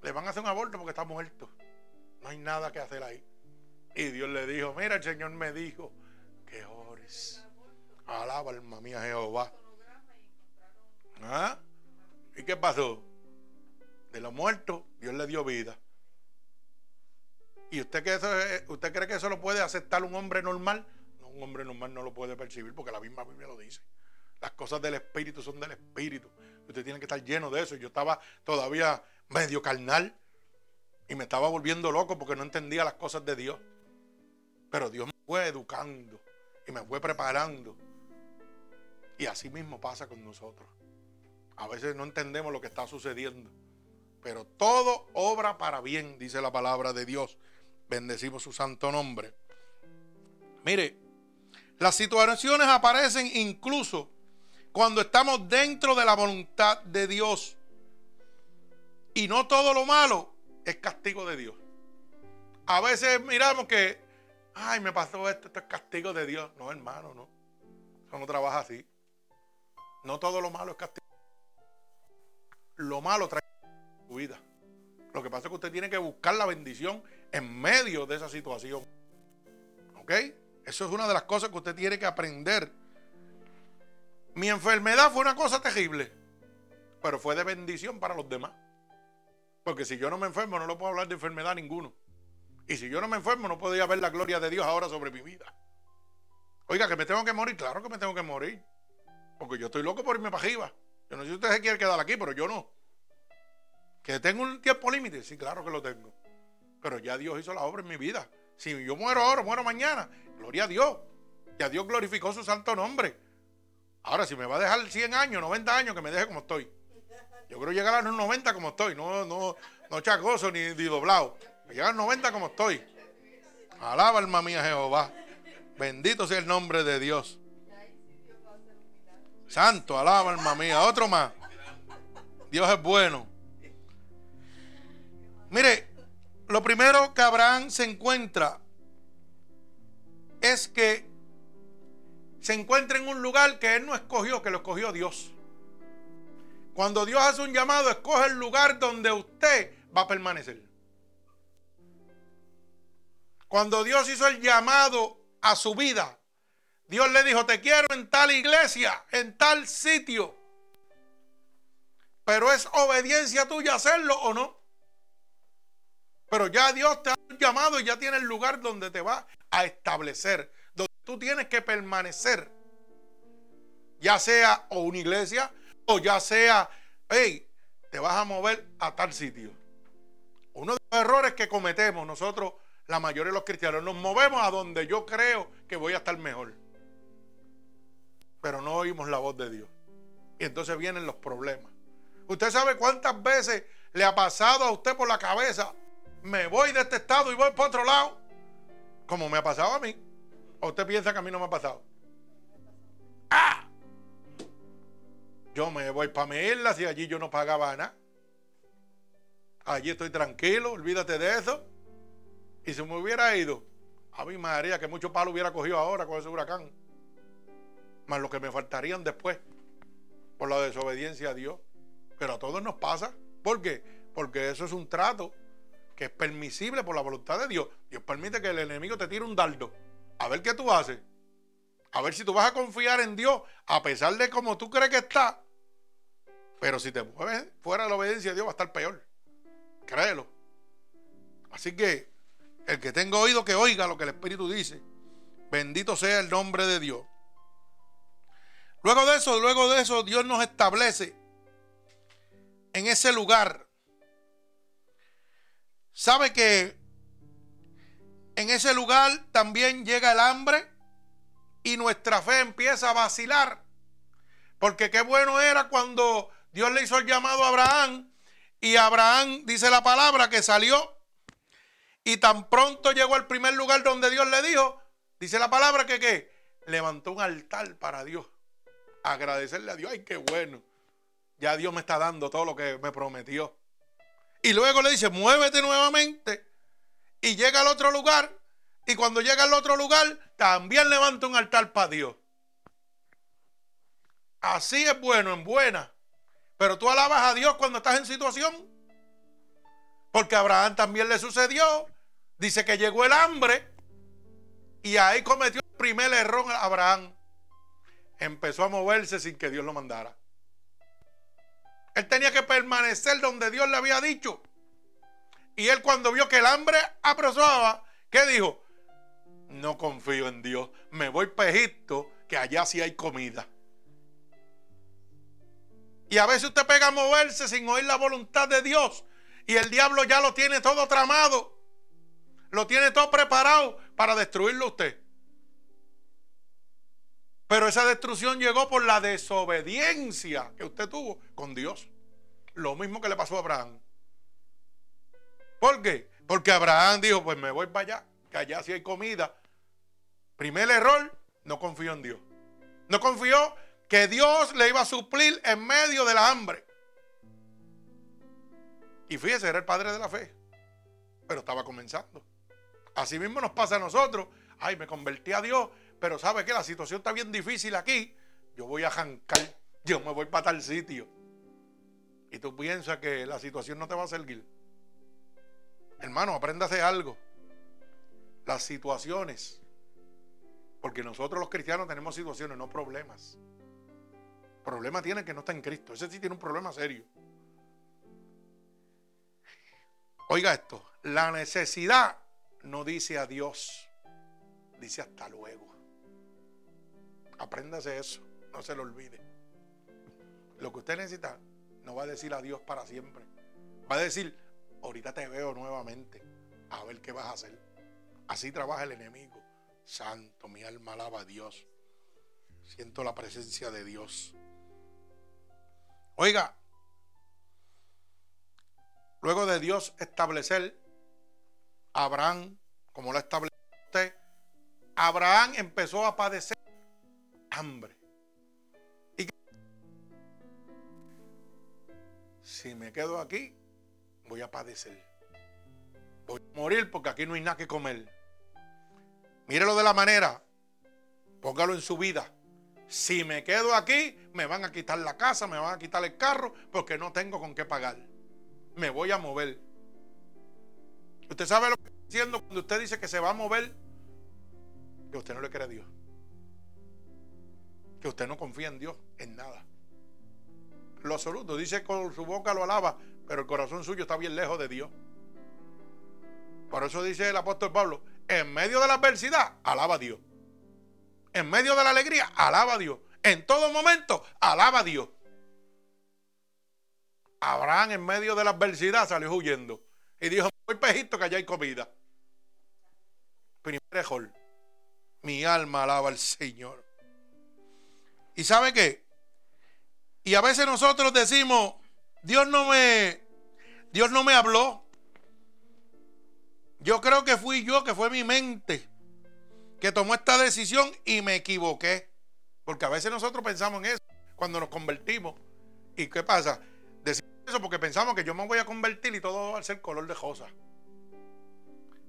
Le van a hacer un aborto porque está muerto. No hay nada que hacer ahí. Y Dios le dijo, mira, el Señor me dijo que ores. Alaba, alma mía, Jehová. ¿Ah? ¿Y qué pasó? De los muertos, Dios le dio vida. ¿Y usted, que eso, usted cree que eso lo puede aceptar un hombre normal? No, un hombre normal no lo puede percibir porque la misma Biblia lo dice. Las cosas del Espíritu son del Espíritu. Usted tiene que estar lleno de eso. Yo estaba todavía medio carnal y me estaba volviendo loco porque no entendía las cosas de Dios. Pero Dios me fue educando y me fue preparando. Y así mismo pasa con nosotros. A veces no entendemos lo que está sucediendo. Pero todo obra para bien, dice la palabra de Dios. Bendecimos su santo nombre. Mire, las situaciones aparecen incluso cuando estamos dentro de la voluntad de Dios. Y no todo lo malo es castigo de Dios. A veces miramos que, ay, me pasó esto, esto es castigo de Dios. No, hermano, no. Eso no trabaja así. No todo lo malo es castigo. Lo malo trae su vida. Lo que pasa es que usted tiene que buscar la bendición en medio de esa situación. ¿Ok? Eso es una de las cosas que usted tiene que aprender mi enfermedad fue una cosa terrible, pero fue de bendición para los demás. Porque si yo no me enfermo, no lo puedo hablar de enfermedad ninguno. Y si yo no me enfermo, no podía ver la gloria de Dios ahora sobre mi vida. Oiga, que me tengo que morir, claro que me tengo que morir. Porque yo estoy loco por irme para arriba. Yo no sé si usted se quiere quedar aquí, pero yo no. Que tengo un tiempo límite, sí, claro que lo tengo. Pero ya Dios hizo la obra en mi vida. Si yo muero ahora, muero mañana, gloria a Dios. Ya Dios glorificó su santo nombre. Ahora, si me va a dejar 100 años, 90 años, que me deje como estoy. Yo quiero llegar a los 90 como estoy, no, no, no chacoso ni, doblado. Llegar a los 90 como estoy. Alaba, alma mía, Jehová. Bendito sea el nombre de Dios. Santo, alaba, alma mía. Otro más. Dios es bueno. Mire, lo primero que Abraham se encuentra es que se encuentra en un lugar que él no escogió, que lo escogió Dios. Cuando Dios hace un llamado, escoge el lugar donde usted va a permanecer. Cuando Dios hizo el llamado a su vida, Dios le dijo, te quiero en tal iglesia, en tal sitio. Pero es obediencia tuya hacerlo o no. Pero ya Dios te ha llamado y ya tiene el lugar donde te va a establecer tú tienes que permanecer. Ya sea o una iglesia o ya sea, hey, te vas a mover a tal sitio. Uno de los errores que cometemos nosotros, la mayoría de los cristianos, nos movemos a donde yo creo que voy a estar mejor. Pero no oímos la voz de Dios. Y entonces vienen los problemas. Usted sabe cuántas veces le ha pasado a usted por la cabeza, me voy de este estado y voy para otro lado, como me ha pasado a mí. ¿O usted piensa que a mí no me ha pasado? ¡Ah! Yo me voy para mi isla si allí yo no pagaba nada. Allí estoy tranquilo, olvídate de eso. Y si me hubiera ido, a mi María, que mucho palo hubiera cogido ahora con ese huracán. Más lo que me faltarían después por la desobediencia a Dios. Pero a todos nos pasa. ¿Por qué? Porque eso es un trato que es permisible por la voluntad de Dios. Dios permite que el enemigo te tire un dardo a ver qué tú haces. A ver si tú vas a confiar en Dios a pesar de cómo tú crees que está. Pero si te mueves fuera de la obediencia a Dios va a estar peor. Créelo. Así que el que tenga oído que oiga lo que el Espíritu dice. Bendito sea el nombre de Dios. Luego de eso, luego de eso, Dios nos establece en ese lugar. ¿Sabe que en ese lugar también llega el hambre y nuestra fe empieza a vacilar. Porque qué bueno era cuando Dios le hizo el llamado a Abraham y Abraham dice la palabra que salió y tan pronto llegó al primer lugar donde Dios le dijo, dice la palabra que ¿qué? levantó un altar para Dios. Agradecerle a Dios, ay, qué bueno. Ya Dios me está dando todo lo que me prometió. Y luego le dice, muévete nuevamente y llega al otro lugar. Y cuando llega al otro lugar, también levanta un altar para Dios. Así es bueno, en buena. Pero tú alabas a Dios cuando estás en situación. Porque a Abraham también le sucedió. Dice que llegó el hambre. Y ahí cometió el primer error Abraham. Empezó a moverse sin que Dios lo mandara. Él tenía que permanecer donde Dios le había dicho. Y él cuando vio que el hambre apresaba, ¿qué dijo? No confío en Dios. Me voy para Egipto, que allá sí hay comida. Y a veces usted pega a moverse sin oír la voluntad de Dios. Y el diablo ya lo tiene todo tramado. Lo tiene todo preparado para destruirlo usted. Pero esa destrucción llegó por la desobediencia que usted tuvo con Dios. Lo mismo que le pasó a Abraham. ¿Por qué? Porque Abraham dijo, pues me voy para allá, que allá sí hay comida. Primer error, no confió en Dios. No confió que Dios le iba a suplir en medio de la hambre. Y fíjese, era el padre de la fe. Pero estaba comenzando. Así mismo nos pasa a nosotros. Ay, me convertí a Dios pero sabe que la situación está bien difícil aquí, yo voy a jancar, yo me voy para tal sitio. Y tú piensas que la situación no te va a servir. Hermano, apréndase algo. Las situaciones, porque nosotros los cristianos tenemos situaciones, no problemas. Problema tiene que no está en Cristo. Ese sí tiene un problema serio. Oiga esto, la necesidad no dice adiós, dice hasta luego. Apréndase eso, no se lo olvide. Lo que usted necesita no va a decir adiós para siempre. Va a decir, ahorita te veo nuevamente, a ver qué vas a hacer. Así trabaja el enemigo. Santo, mi alma alaba a Dios. Siento la presencia de Dios. Oiga, luego de Dios establecer Abraham, como lo estableció usted, Abraham empezó a padecer hambre. Y si me quedo aquí, voy a padecer. Voy a morir porque aquí no hay nada que comer. Mírelo de la manera. Póngalo en su vida. Si me quedo aquí, me van a quitar la casa, me van a quitar el carro porque no tengo con qué pagar. Me voy a mover. Usted sabe lo que está diciendo cuando usted dice que se va a mover, que usted no le cree a Dios que usted no confía en Dios en nada. Lo absoluto, dice con su boca lo alaba, pero el corazón suyo está bien lejos de Dios. Por eso dice el apóstol Pablo, en medio de la adversidad, alaba a Dios. En medio de la alegría, alaba a Dios. En todo momento, alaba a Dios. Abraham en medio de la adversidad salió huyendo y dijo, voy pejito que allá hay comida. Primer mi alma alaba al Señor. ¿Y sabe qué? Y a veces nosotros decimos, Dios no me Dios no me habló. Yo creo que fui yo, que fue mi mente que tomó esta decisión y me equivoqué. Porque a veces nosotros pensamos en eso cuando nos convertimos. ¿Y qué pasa? Decimos eso porque pensamos que yo me voy a convertir y todo va a ser color de rosa.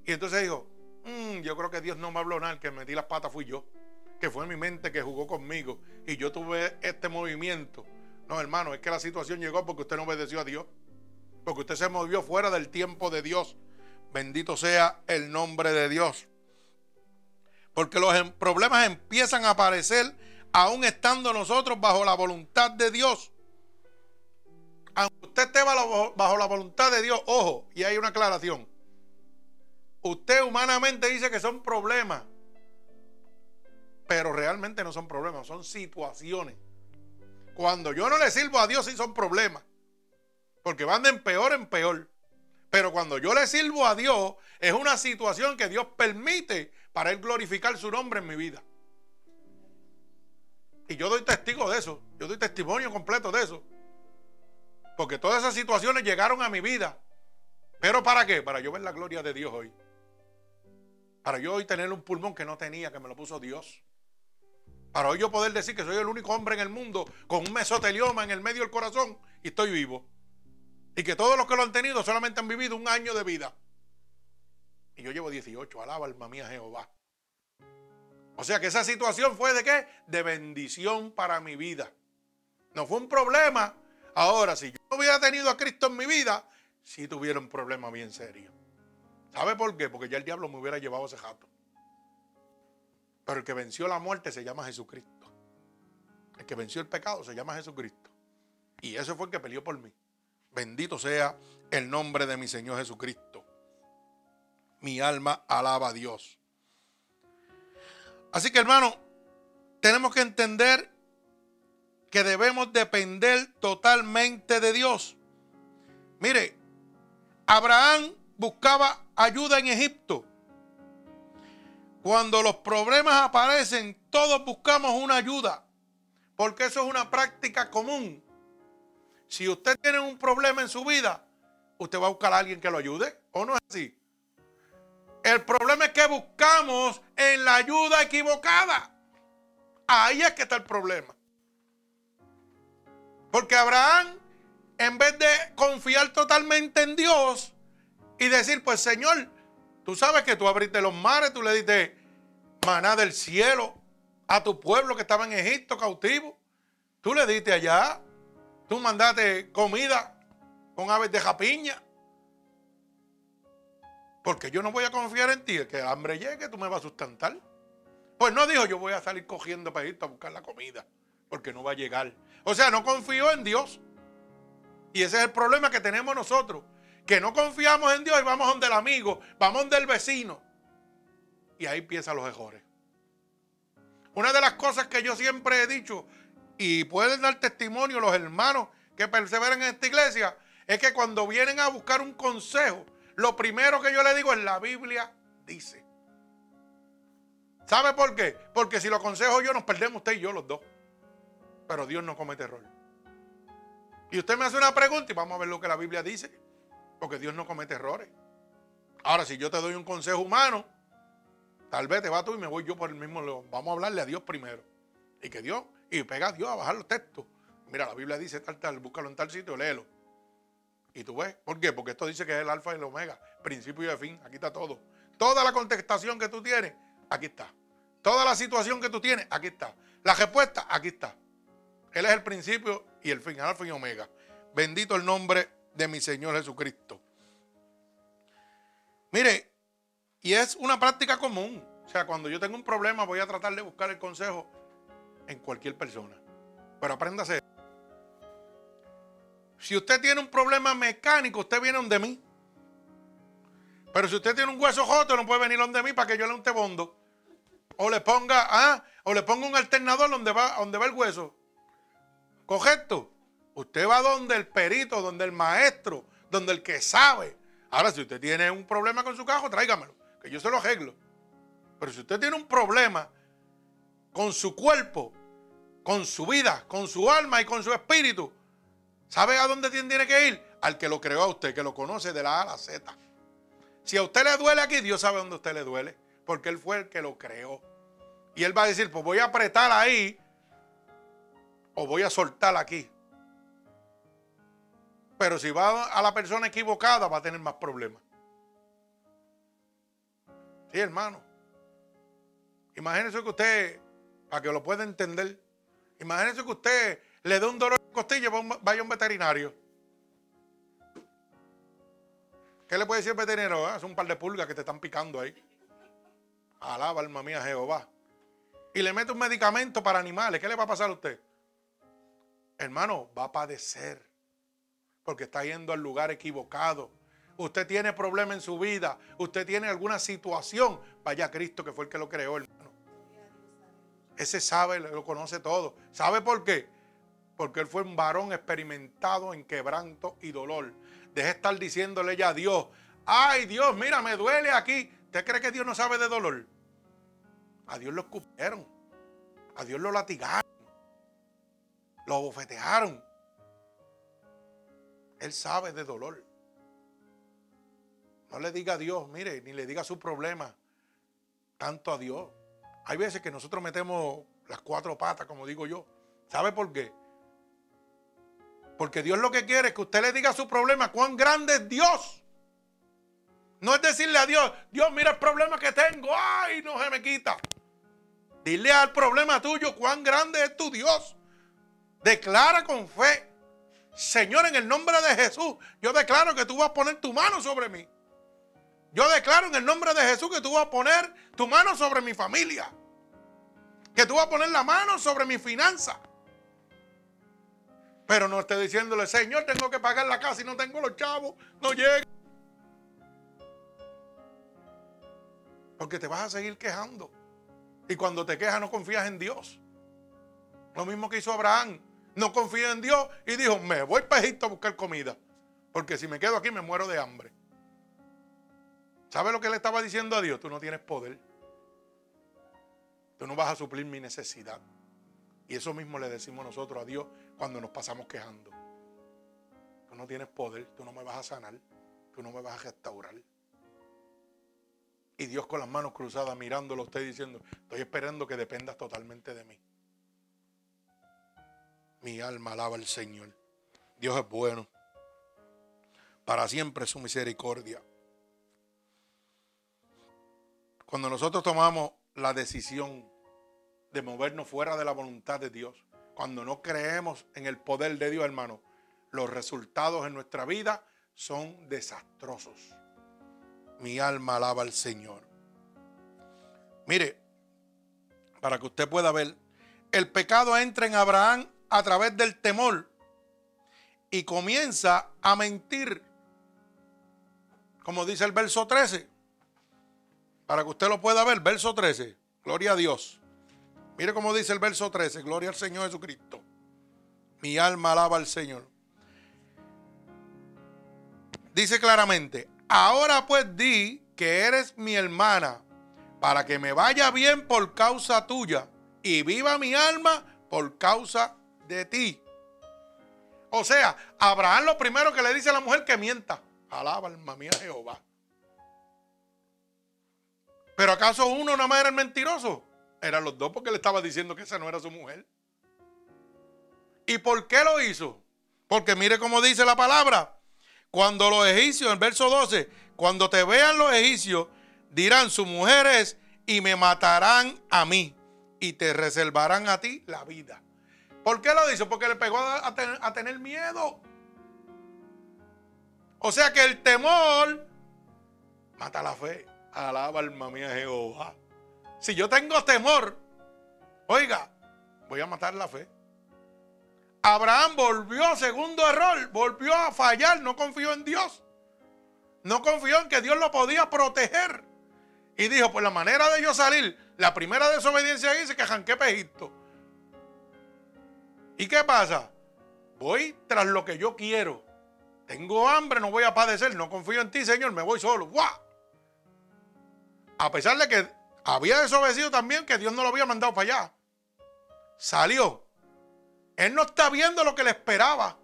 Y entonces digo, mm, yo creo que Dios no me habló nada, el que metí las patas fui yo que fue mi mente que jugó conmigo y yo tuve este movimiento. No, hermano, es que la situación llegó porque usted no obedeció a Dios. Porque usted se movió fuera del tiempo de Dios. Bendito sea el nombre de Dios. Porque los em, problemas empiezan a aparecer aún estando nosotros bajo la voluntad de Dios. Aunque usted esté bajo la voluntad de Dios, ojo, y hay una aclaración. Usted humanamente dice que son problemas pero realmente no son problemas, son situaciones. Cuando yo no le sirvo a Dios, sí son problemas, porque van de peor en peor. Pero cuando yo le sirvo a Dios, es una situación que Dios permite para Él glorificar su nombre en mi vida. Y yo doy testigo de eso, yo doy testimonio completo de eso. Porque todas esas situaciones llegaron a mi vida. ¿Pero para qué? Para yo ver la gloria de Dios hoy. Para yo hoy tener un pulmón que no tenía, que me lo puso Dios. Para hoy yo poder decir que soy el único hombre en el mundo con un mesotelioma en el medio del corazón y estoy vivo. Y que todos los que lo han tenido solamente han vivido un año de vida. Y yo llevo 18, alaba alma mía Jehová. O sea que esa situación fue de qué? De bendición para mi vida. No fue un problema. Ahora, si yo no hubiera tenido a Cristo en mi vida, sí tuviera un problema bien serio. ¿Sabe por qué? Porque ya el diablo me hubiera llevado ese jato. Pero el que venció la muerte se llama Jesucristo. El que venció el pecado se llama Jesucristo. Y ese fue el que peleó por mí. Bendito sea el nombre de mi Señor Jesucristo. Mi alma alaba a Dios. Así que hermano, tenemos que entender que debemos depender totalmente de Dios. Mire, Abraham buscaba ayuda en Egipto. Cuando los problemas aparecen, todos buscamos una ayuda, porque eso es una práctica común. Si usted tiene un problema en su vida, usted va a buscar a alguien que lo ayude, ¿o no es así? El problema es que buscamos en la ayuda equivocada. Ahí es que está el problema. Porque Abraham, en vez de confiar totalmente en Dios y decir, pues Señor, tú sabes que tú abriste los mares, tú le diste maná del cielo a tu pueblo que estaba en Egipto cautivo. Tú le diste allá, tú mandaste comida con aves de japiña. Porque yo no voy a confiar en ti, que el hambre llegue, tú me vas a sustentar. Pues no dijo, yo voy a salir cogiendo para a buscar la comida, porque no va a llegar. O sea, no confío en Dios. Y ese es el problema que tenemos nosotros, que no confiamos en Dios y vamos donde el amigo, vamos donde el vecino. Y ahí empiezan los errores. Una de las cosas que yo siempre he dicho, y pueden dar testimonio los hermanos que perseveran en esta iglesia, es que cuando vienen a buscar un consejo, lo primero que yo le digo es la Biblia dice. ¿Sabe por qué? Porque si lo aconsejo yo, nos perdemos usted y yo los dos. Pero Dios no comete error. Y usted me hace una pregunta y vamos a ver lo que la Biblia dice. Porque Dios no comete errores. Ahora, si yo te doy un consejo humano, tal vez te va tú y me voy yo por el mismo león. Vamos a hablarle a Dios primero. Y que Dios, y pega a Dios a bajar los textos. Mira, la Biblia dice tal, tal, búscalo en tal sitio, léelo. Y tú ves, ¿por qué? Porque esto dice que es el alfa y el omega, principio y el fin, aquí está todo. Toda la contestación que tú tienes, aquí está. Toda la situación que tú tienes, aquí está. La respuesta, aquí está. Él es el principio y el fin, alfa y omega. Bendito el nombre de mi Señor Jesucristo. Mire, y es una práctica común. O sea, cuando yo tengo un problema, voy a tratar de buscar el consejo en cualquier persona. Pero apréndase si usted tiene un problema mecánico, usted viene donde mí. Pero si usted tiene un hueso joto, no puede venir donde mí para que yo le unte bondo. O le ponga, ah, o le ponga un alternador donde va, donde va el hueso. Correcto. Usted va donde el perito, donde el maestro, donde el que sabe. Ahora, si usted tiene un problema con su cajo, tráigamelo, que yo se lo arreglo. Pero si usted tiene un problema con su cuerpo, con su vida, con su alma y con su espíritu, ¿Sabe a dónde tiene que ir? Al que lo creó a usted, que lo conoce de la A a la Z. Si a usted le duele aquí, Dios sabe dónde a usted le duele, porque Él fue el que lo creó. Y Él va a decir, pues voy a apretar ahí o voy a soltar aquí. Pero si va a la persona equivocada, va a tener más problemas. Sí, hermano. Imagínese que usted, para que lo pueda entender, imagínese que usted le dé un dolor de costilla, vaya a un veterinario. ¿Qué le puede decir el veterinario? Ah, es un par de pulgas que te están picando ahí. Alaba, alma mía, Jehová. Y le mete un medicamento para animales. ¿Qué le va a pasar a usted? Hermano, va a padecer. Porque está yendo al lugar equivocado. Usted tiene problema en su vida. Usted tiene alguna situación. Vaya a Cristo que fue el que lo creó, hermano. Ese sabe, lo conoce todo. ¿Sabe por qué? porque él fue un varón experimentado en quebranto y dolor. Deje estar diciéndole ya a Dios, ay Dios, mira, me duele aquí. ¿Usted cree que Dios no sabe de dolor? A Dios lo escupieron, a Dios lo latigaron, lo bofetearon. Él sabe de dolor. No le diga a Dios, mire, ni le diga su problema tanto a Dios. Hay veces que nosotros metemos las cuatro patas, como digo yo. ¿Sabe por qué? Porque Dios lo que quiere es que usted le diga su problema, cuán grande es Dios. No es decirle a Dios, Dios, mira el problema que tengo, ay, no se me quita. Dile al problema tuyo cuán grande es tu Dios. Declara con fe, Señor, en el nombre de Jesús, yo declaro que tú vas a poner tu mano sobre mí. Yo declaro en el nombre de Jesús que tú vas a poner tu mano sobre mi familia. Que tú vas a poner la mano sobre mi finanza. Pero no esté diciéndole, Señor, tengo que pagar la casa y no tengo los chavos, no llega. Porque te vas a seguir quejando. Y cuando te quejas no confías en Dios. Lo mismo que hizo Abraham. No confía en Dios y dijo, me voy para Egipto a buscar comida. Porque si me quedo aquí me muero de hambre. ¿Sabe lo que le estaba diciendo a Dios? Tú no tienes poder. Tú no vas a suplir mi necesidad. Y eso mismo le decimos nosotros a Dios cuando nos pasamos quejando. Tú no tienes poder, tú no me vas a sanar, tú no me vas a restaurar. Y Dios con las manos cruzadas mirándolo a usted diciendo, estoy esperando que dependas totalmente de mí. Mi alma alaba al Señor. Dios es bueno. Para siempre su misericordia. Cuando nosotros tomamos la decisión de movernos fuera de la voluntad de Dios, cuando no creemos en el poder de Dios, hermano, los resultados en nuestra vida son desastrosos. Mi alma alaba al Señor. Mire, para que usted pueda ver, el pecado entra en Abraham a través del temor y comienza a mentir. Como dice el verso 13. Para que usted lo pueda ver, verso 13. Gloria a Dios. Mire cómo dice el verso 13, gloria al Señor Jesucristo. Mi alma alaba al Señor. Dice claramente, ahora pues di que eres mi hermana, para que me vaya bien por causa tuya y viva mi alma por causa de ti. O sea, Abraham lo primero que le dice a la mujer que mienta. Alaba alma mía Jehová. Pero ¿acaso uno nada más era el mentiroso? Eran los dos porque le estaba diciendo que esa no era su mujer. ¿Y por qué lo hizo? Porque mire cómo dice la palabra. Cuando los egipcios, en verso 12, cuando te vean los egipcios, dirán su mujer es y me matarán a mí y te reservarán a ti la vida. ¿Por qué lo hizo? Porque le pegó a, tener, miedo. O sea que el temor mata la fe. Alaba alma mía Jehová. Si yo tengo temor, oiga, voy a matar la fe. Abraham volvió, segundo error, volvió a fallar, no confió en Dios. No confió en que Dios lo podía proteger. Y dijo, pues la manera de yo salir, la primera desobediencia dice que janqué Egipto. ¿Y qué pasa? Voy tras lo que yo quiero. Tengo hambre, no voy a padecer, no confío en ti, Señor, me voy solo. ¡Guau! A pesar de que había desobedecido también que Dios no lo había mandado para allá. Salió. Él no está viendo lo que le esperaba.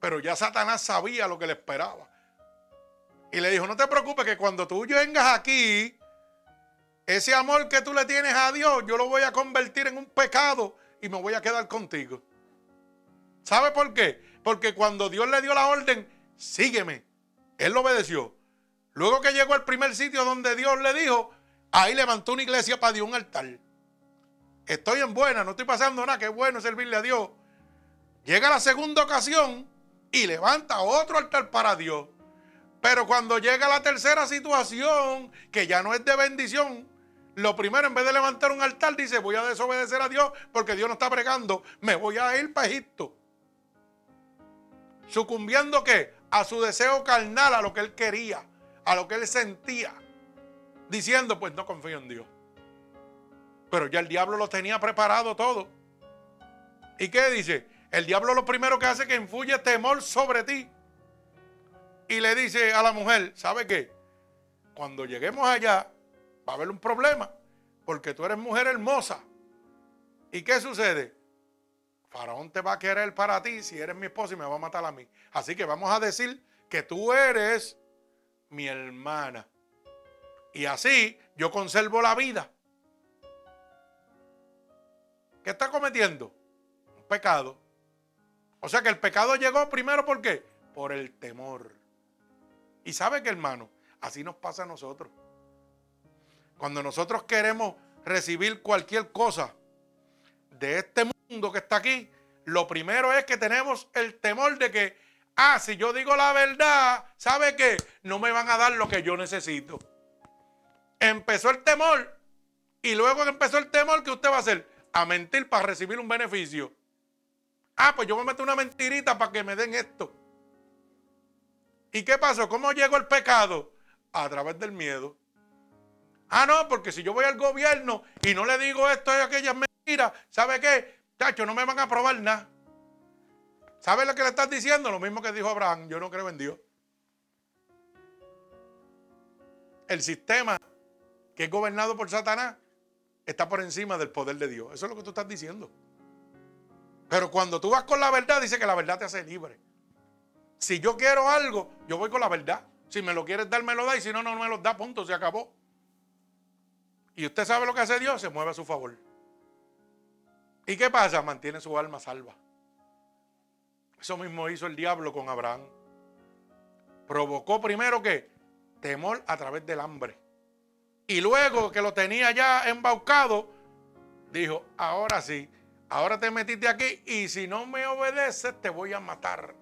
Pero ya Satanás sabía lo que le esperaba. Y le dijo, no te preocupes que cuando tú vengas aquí, ese amor que tú le tienes a Dios, yo lo voy a convertir en un pecado y me voy a quedar contigo. ¿Sabe por qué? Porque cuando Dios le dio la orden, sígueme, él lo obedeció. Luego que llegó al primer sitio donde Dios le dijo, Ahí levantó una iglesia para Dios, un altar. Estoy en buena, no estoy pasando nada, es bueno servirle a Dios. Llega la segunda ocasión y levanta otro altar para Dios. Pero cuando llega la tercera situación, que ya no es de bendición, lo primero, en vez de levantar un altar, dice, voy a desobedecer a Dios porque Dios no está pregando, me voy a ir para Egipto. Sucumbiendo qué? A su deseo carnal, a lo que él quería, a lo que él sentía diciendo, pues no confío en Dios. Pero ya el diablo lo tenía preparado todo. ¿Y qué dice? El diablo lo primero que hace es que infuye temor sobre ti. Y le dice a la mujer, ¿sabe qué? Cuando lleguemos allá va a haber un problema. Porque tú eres mujer hermosa. ¿Y qué sucede? Faraón te va a querer para ti si eres mi esposa y me va a matar a mí. Así que vamos a decir que tú eres mi hermana. Y así yo conservo la vida. ¿Qué está cometiendo? Un pecado. O sea que el pecado llegó primero ¿por qué? Por el temor. Y sabe que hermano, así nos pasa a nosotros. Cuando nosotros queremos recibir cualquier cosa de este mundo que está aquí, lo primero es que tenemos el temor de que, ah, si yo digo la verdad, ¿sabe qué? No me van a dar lo que yo necesito. Empezó el temor y luego empezó el temor, ¿qué usted va a hacer? A mentir para recibir un beneficio. Ah, pues yo voy a una mentirita para que me den esto. ¿Y qué pasó? ¿Cómo llegó el pecado? A través del miedo. Ah, no, porque si yo voy al gobierno y no le digo esto y aquellas mentiras, ¿sabe qué? Tacho, no me van a aprobar nada. ¿Sabe lo que le estás diciendo? Lo mismo que dijo Abraham, yo no creo en Dios. El sistema que es gobernado por Satanás está por encima del poder de Dios. Eso es lo que tú estás diciendo. Pero cuando tú vas con la verdad, dice que la verdad te hace libre. Si yo quiero algo, yo voy con la verdad. Si me lo quieres dar, me lo da. Y si no, no me lo da, punto, se acabó. Y usted sabe lo que hace Dios, se mueve a su favor. ¿Y qué pasa? Mantiene su alma salva. Eso mismo hizo el diablo con Abraham. Provocó primero que temor a través del hambre. Y luego que lo tenía ya embaucado, dijo, ahora sí, ahora te metiste aquí y si no me obedeces te voy a matar.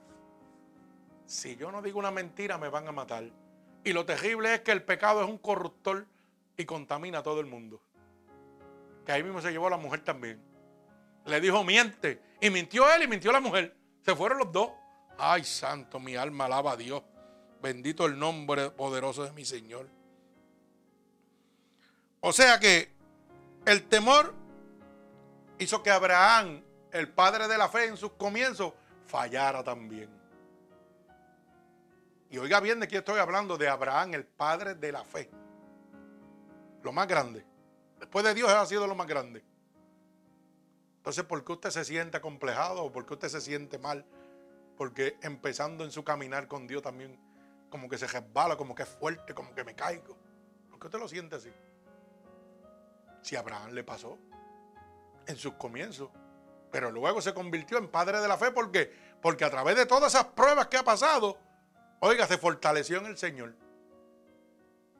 Si yo no digo una mentira me van a matar. Y lo terrible es que el pecado es un corruptor y contamina a todo el mundo. Que ahí mismo se llevó a la mujer también. Le dijo, miente. Y mintió él y mintió la mujer. Se fueron los dos. Ay, santo, mi alma alaba a Dios. Bendito el nombre poderoso de mi Señor. O sea que el temor hizo que Abraham, el padre de la fe en sus comienzos, fallara también. Y oiga bien de quién estoy hablando, de Abraham, el padre de la fe lo más grande. Después de Dios ha sido lo más grande. Entonces, ¿por qué usted se siente complejado o por qué usted se siente mal? Porque empezando en su caminar con Dios también, como que se resbala, como que es fuerte, como que me caigo. ¿Por qué usted lo siente así? Si Abraham le pasó en sus comienzos, pero luego se convirtió en padre de la fe. ¿Por qué? Porque a través de todas esas pruebas que ha pasado, oiga, se fortaleció en el Señor.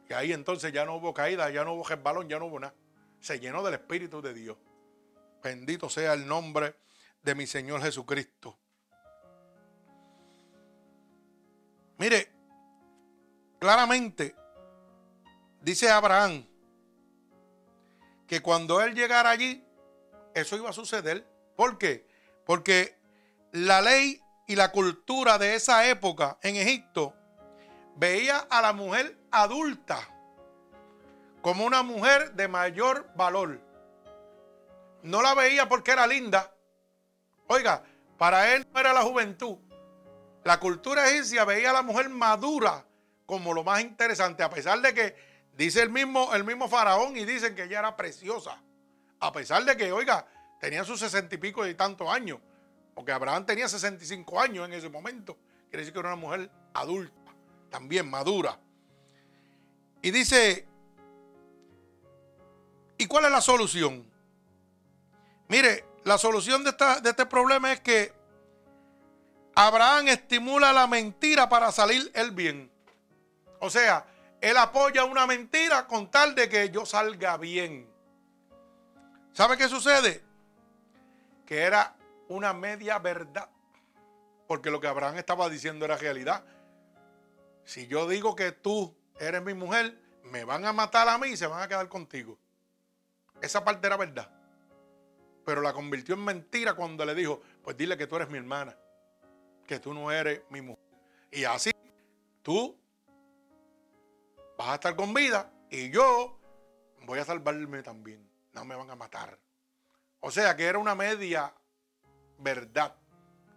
Y ahí entonces ya no hubo caída, ya no hubo resbalón, ya no hubo nada. Se llenó del Espíritu de Dios. Bendito sea el nombre de mi Señor Jesucristo. Mire, claramente dice Abraham que cuando él llegara allí, eso iba a suceder. ¿Por qué? Porque la ley y la cultura de esa época en Egipto veía a la mujer adulta como una mujer de mayor valor. No la veía porque era linda. Oiga, para él no era la juventud. La cultura egipcia veía a la mujer madura como lo más interesante, a pesar de que dice el mismo, el mismo faraón y dicen que ella era preciosa. A pesar de que, oiga, tenía sus sesenta y pico y tantos años. Porque Abraham tenía 65 años en ese momento. Quiere decir que era una mujer adulta, también madura. Y dice, ¿y cuál es la solución? Mire, la solución de, de este problema es que Abraham estimula la mentira para salir el bien. O sea, él apoya una mentira con tal de que yo salga bien. ¿Sabe qué sucede? Que era una media verdad. Porque lo que Abraham estaba diciendo era realidad. Si yo digo que tú eres mi mujer, me van a matar a mí y se van a quedar contigo. Esa parte era verdad. Pero la convirtió en mentira cuando le dijo, pues dile que tú eres mi hermana, que tú no eres mi mujer. Y así tú vas a estar con vida y yo voy a salvarme también. No me van a matar. O sea que era una media verdad.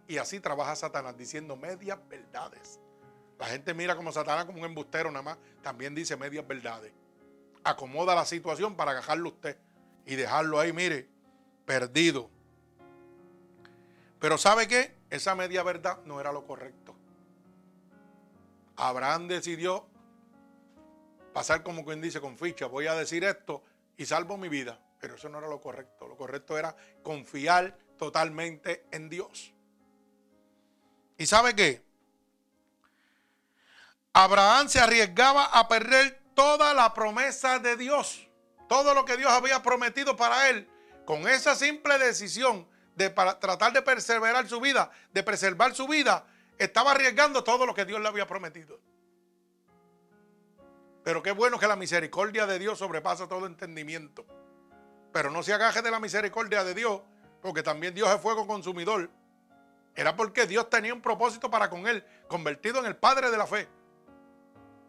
Y así trabaja Satanás diciendo medias verdades. La gente mira como Satanás como un embustero nada más. También dice medias verdades. Acomoda la situación para agajarlo usted y dejarlo ahí, mire, perdido. Pero ¿sabe qué? Esa media verdad no era lo correcto. Abraham decidió pasar como quien dice con ficha, voy a decir esto y salvo mi vida. Pero eso no era lo correcto. Lo correcto era confiar totalmente en Dios. ¿Y sabe qué? Abraham se arriesgaba a perder toda la promesa de Dios. Todo lo que Dios había prometido para él. Con esa simple decisión de tratar de perseverar su vida, de preservar su vida, estaba arriesgando todo lo que Dios le había prometido. Pero qué bueno que la misericordia de Dios sobrepasa todo entendimiento. Pero no se agaje de la misericordia de Dios, porque también Dios es fuego consumidor. Era porque Dios tenía un propósito para con él, convertido en el Padre de la fe.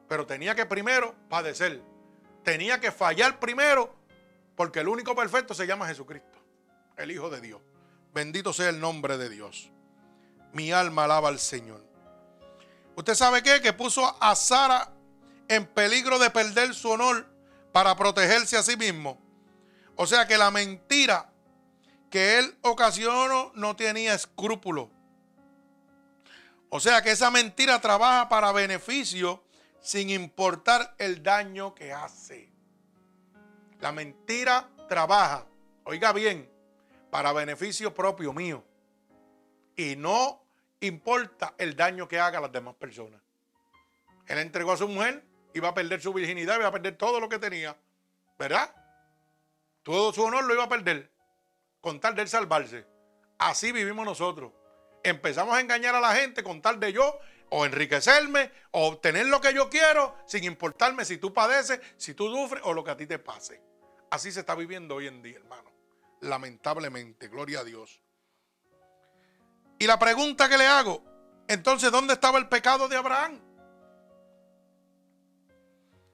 Pero tenía que primero padecer. Tenía que fallar primero, porque el único perfecto se llama Jesucristo, el Hijo de Dios. Bendito sea el nombre de Dios. Mi alma alaba al Señor. ¿Usted sabe qué? Que puso a Sara en peligro de perder su honor para protegerse a sí mismo. O sea que la mentira que él ocasionó no tenía escrúpulo. O sea que esa mentira trabaja para beneficio sin importar el daño que hace. La mentira trabaja, oiga bien, para beneficio propio mío. Y no importa el daño que haga a las demás personas. Él entregó a su mujer iba a perder su virginidad, iba a perder todo lo que tenía. ¿Verdad? Todo su honor lo iba a perder con tal de él salvarse. Así vivimos nosotros. Empezamos a engañar a la gente con tal de yo o enriquecerme o obtener lo que yo quiero sin importarme si tú padeces, si tú sufres o lo que a ti te pase. Así se está viviendo hoy en día, hermano. Lamentablemente, gloria a Dios. Y la pregunta que le hago, entonces, ¿dónde estaba el pecado de Abraham?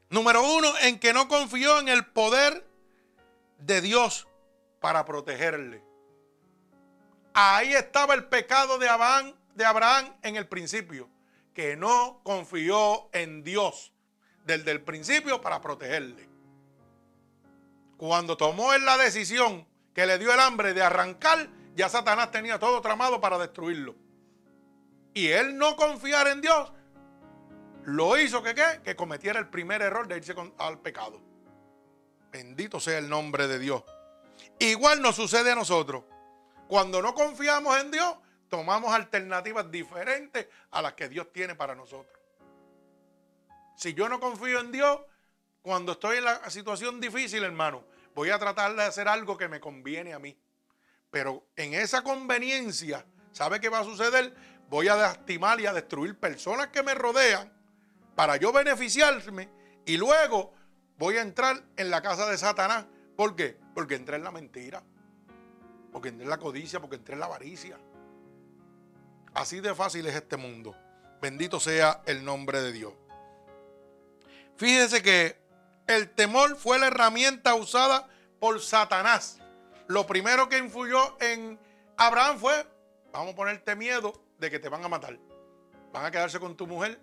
Número uno, en que no confió en el poder de Dios para protegerle. Ahí estaba el pecado de Abraham, de Abraham en el principio, que no confió en Dios desde el principio para protegerle. Cuando tomó él la decisión que le dio el hambre de arrancar, ya Satanás tenía todo tramado para destruirlo. Y él no confiar en Dios lo hizo que qué? Que cometiera el primer error de irse al pecado. Bendito sea el nombre de Dios. Igual nos sucede a nosotros. Cuando no confiamos en Dios, tomamos alternativas diferentes a las que Dios tiene para nosotros. Si yo no confío en Dios, cuando estoy en la situación difícil, hermano, voy a tratar de hacer algo que me conviene a mí. Pero en esa conveniencia, ¿sabe qué va a suceder? Voy a lastimar y a destruir personas que me rodean para yo beneficiarme y luego voy a entrar en la casa de Satanás. ¿Por qué? Porque entré en la mentira, porque entré en la codicia, porque entré en la avaricia. Así de fácil es este mundo. Bendito sea el nombre de Dios. Fíjese que el temor fue la herramienta usada por Satanás. Lo primero que influyó en Abraham fue, vamos a ponerte miedo de que te van a matar. Van a quedarse con tu mujer,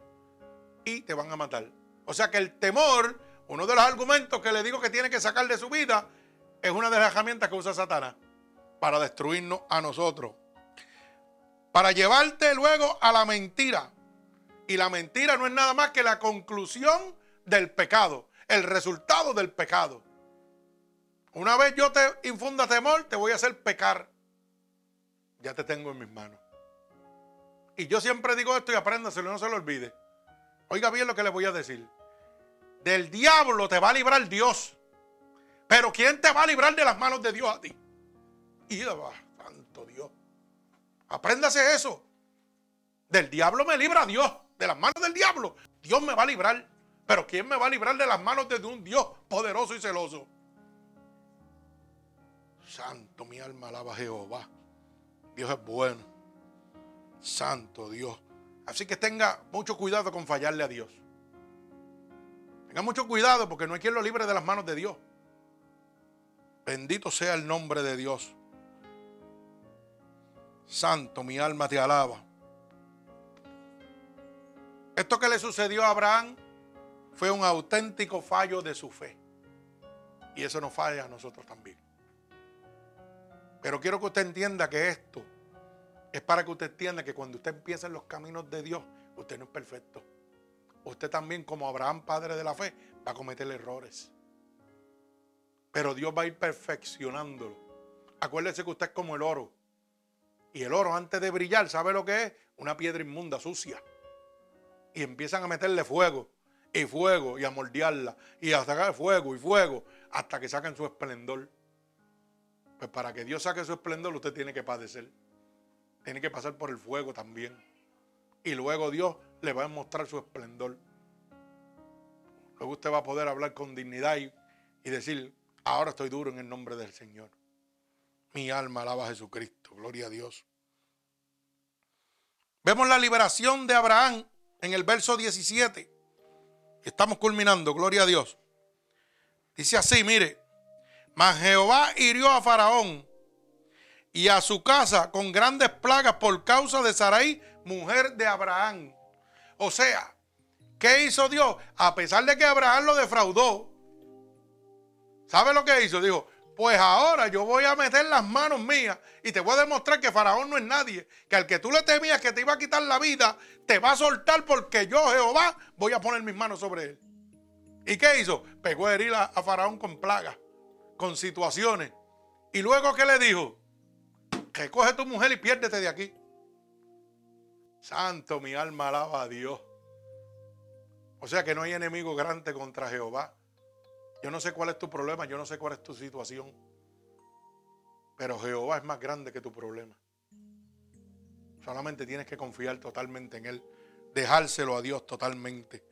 y te van a matar. O sea que el temor, uno de los argumentos que le digo que tiene que sacar de su vida, es una de las herramientas que usa Satanás para destruirnos a nosotros. Para llevarte luego a la mentira. Y la mentira no es nada más que la conclusión del pecado, el resultado del pecado. Una vez yo te infunda temor, te voy a hacer pecar. Ya te tengo en mis manos. Y yo siempre digo esto y apréndaselo, no se lo olvide. Oiga bien lo que le voy a decir. Del diablo te va a librar Dios. Pero ¿quién te va a librar de las manos de Dios a ti? Y Dios. Apréndase eso. Del diablo me libra Dios. De las manos del diablo. Dios me va a librar. Pero ¿quién me va a librar de las manos de un Dios poderoso y celoso? Santo, mi alma alaba a Jehová. Dios es bueno. Santo Dios. Así que tenga mucho cuidado con fallarle a Dios. Tenga mucho cuidado porque no hay quien lo libre de las manos de Dios. Bendito sea el nombre de Dios. Santo, mi alma te alaba. Esto que le sucedió a Abraham fue un auténtico fallo de su fe. Y eso nos falla a nosotros también. Pero quiero que usted entienda que esto es para que usted entienda que cuando usted empieza en los caminos de Dios, usted no es perfecto. Usted también, como Abraham, padre de la fe, va a cometer errores. Pero Dios va a ir perfeccionándolo. Acuérdese que usted es como el oro. Y el oro, antes de brillar, ¿sabe lo que es? Una piedra inmunda, sucia. Y empiezan a meterle fuego y fuego y a moldearla y a sacar fuego y fuego hasta que saquen su esplendor. Pues para que Dios saque su esplendor, usted tiene que padecer. Tiene que pasar por el fuego también. Y luego Dios le va a mostrar su esplendor. Luego usted va a poder hablar con dignidad y, y decir, ahora estoy duro en el nombre del Señor. Mi alma alaba a Jesucristo. Gloria a Dios. Vemos la liberación de Abraham en el verso 17. Estamos culminando, gloria a Dios. Dice así, mire, mas Jehová hirió a Faraón y a su casa con grandes plagas por causa de Sarai, mujer de Abraham. O sea, ¿qué hizo Dios? A pesar de que Abraham lo defraudó, ¿sabe lo que hizo? Dijo, pues ahora yo voy a meter las manos mías y te voy a demostrar que Faraón no es nadie, que al que tú le temías que te iba a quitar la vida, te va a soltar porque yo, Jehová, voy a poner mis manos sobre él. ¿Y qué hizo? Pegó a herir a, Faraón con plagas, con situaciones. Y luego, ¿qué le dijo? Que coge tu mujer y piérdete de aquí. Santo, mi alma alaba a Dios. O sea que no hay enemigo grande contra Jehová. Yo no sé cuál es tu problema, yo no sé cuál es tu situación. Pero Jehová es más grande que tu problema. Solamente tienes que confiar totalmente en Él. Dejárselo a Dios totalmente.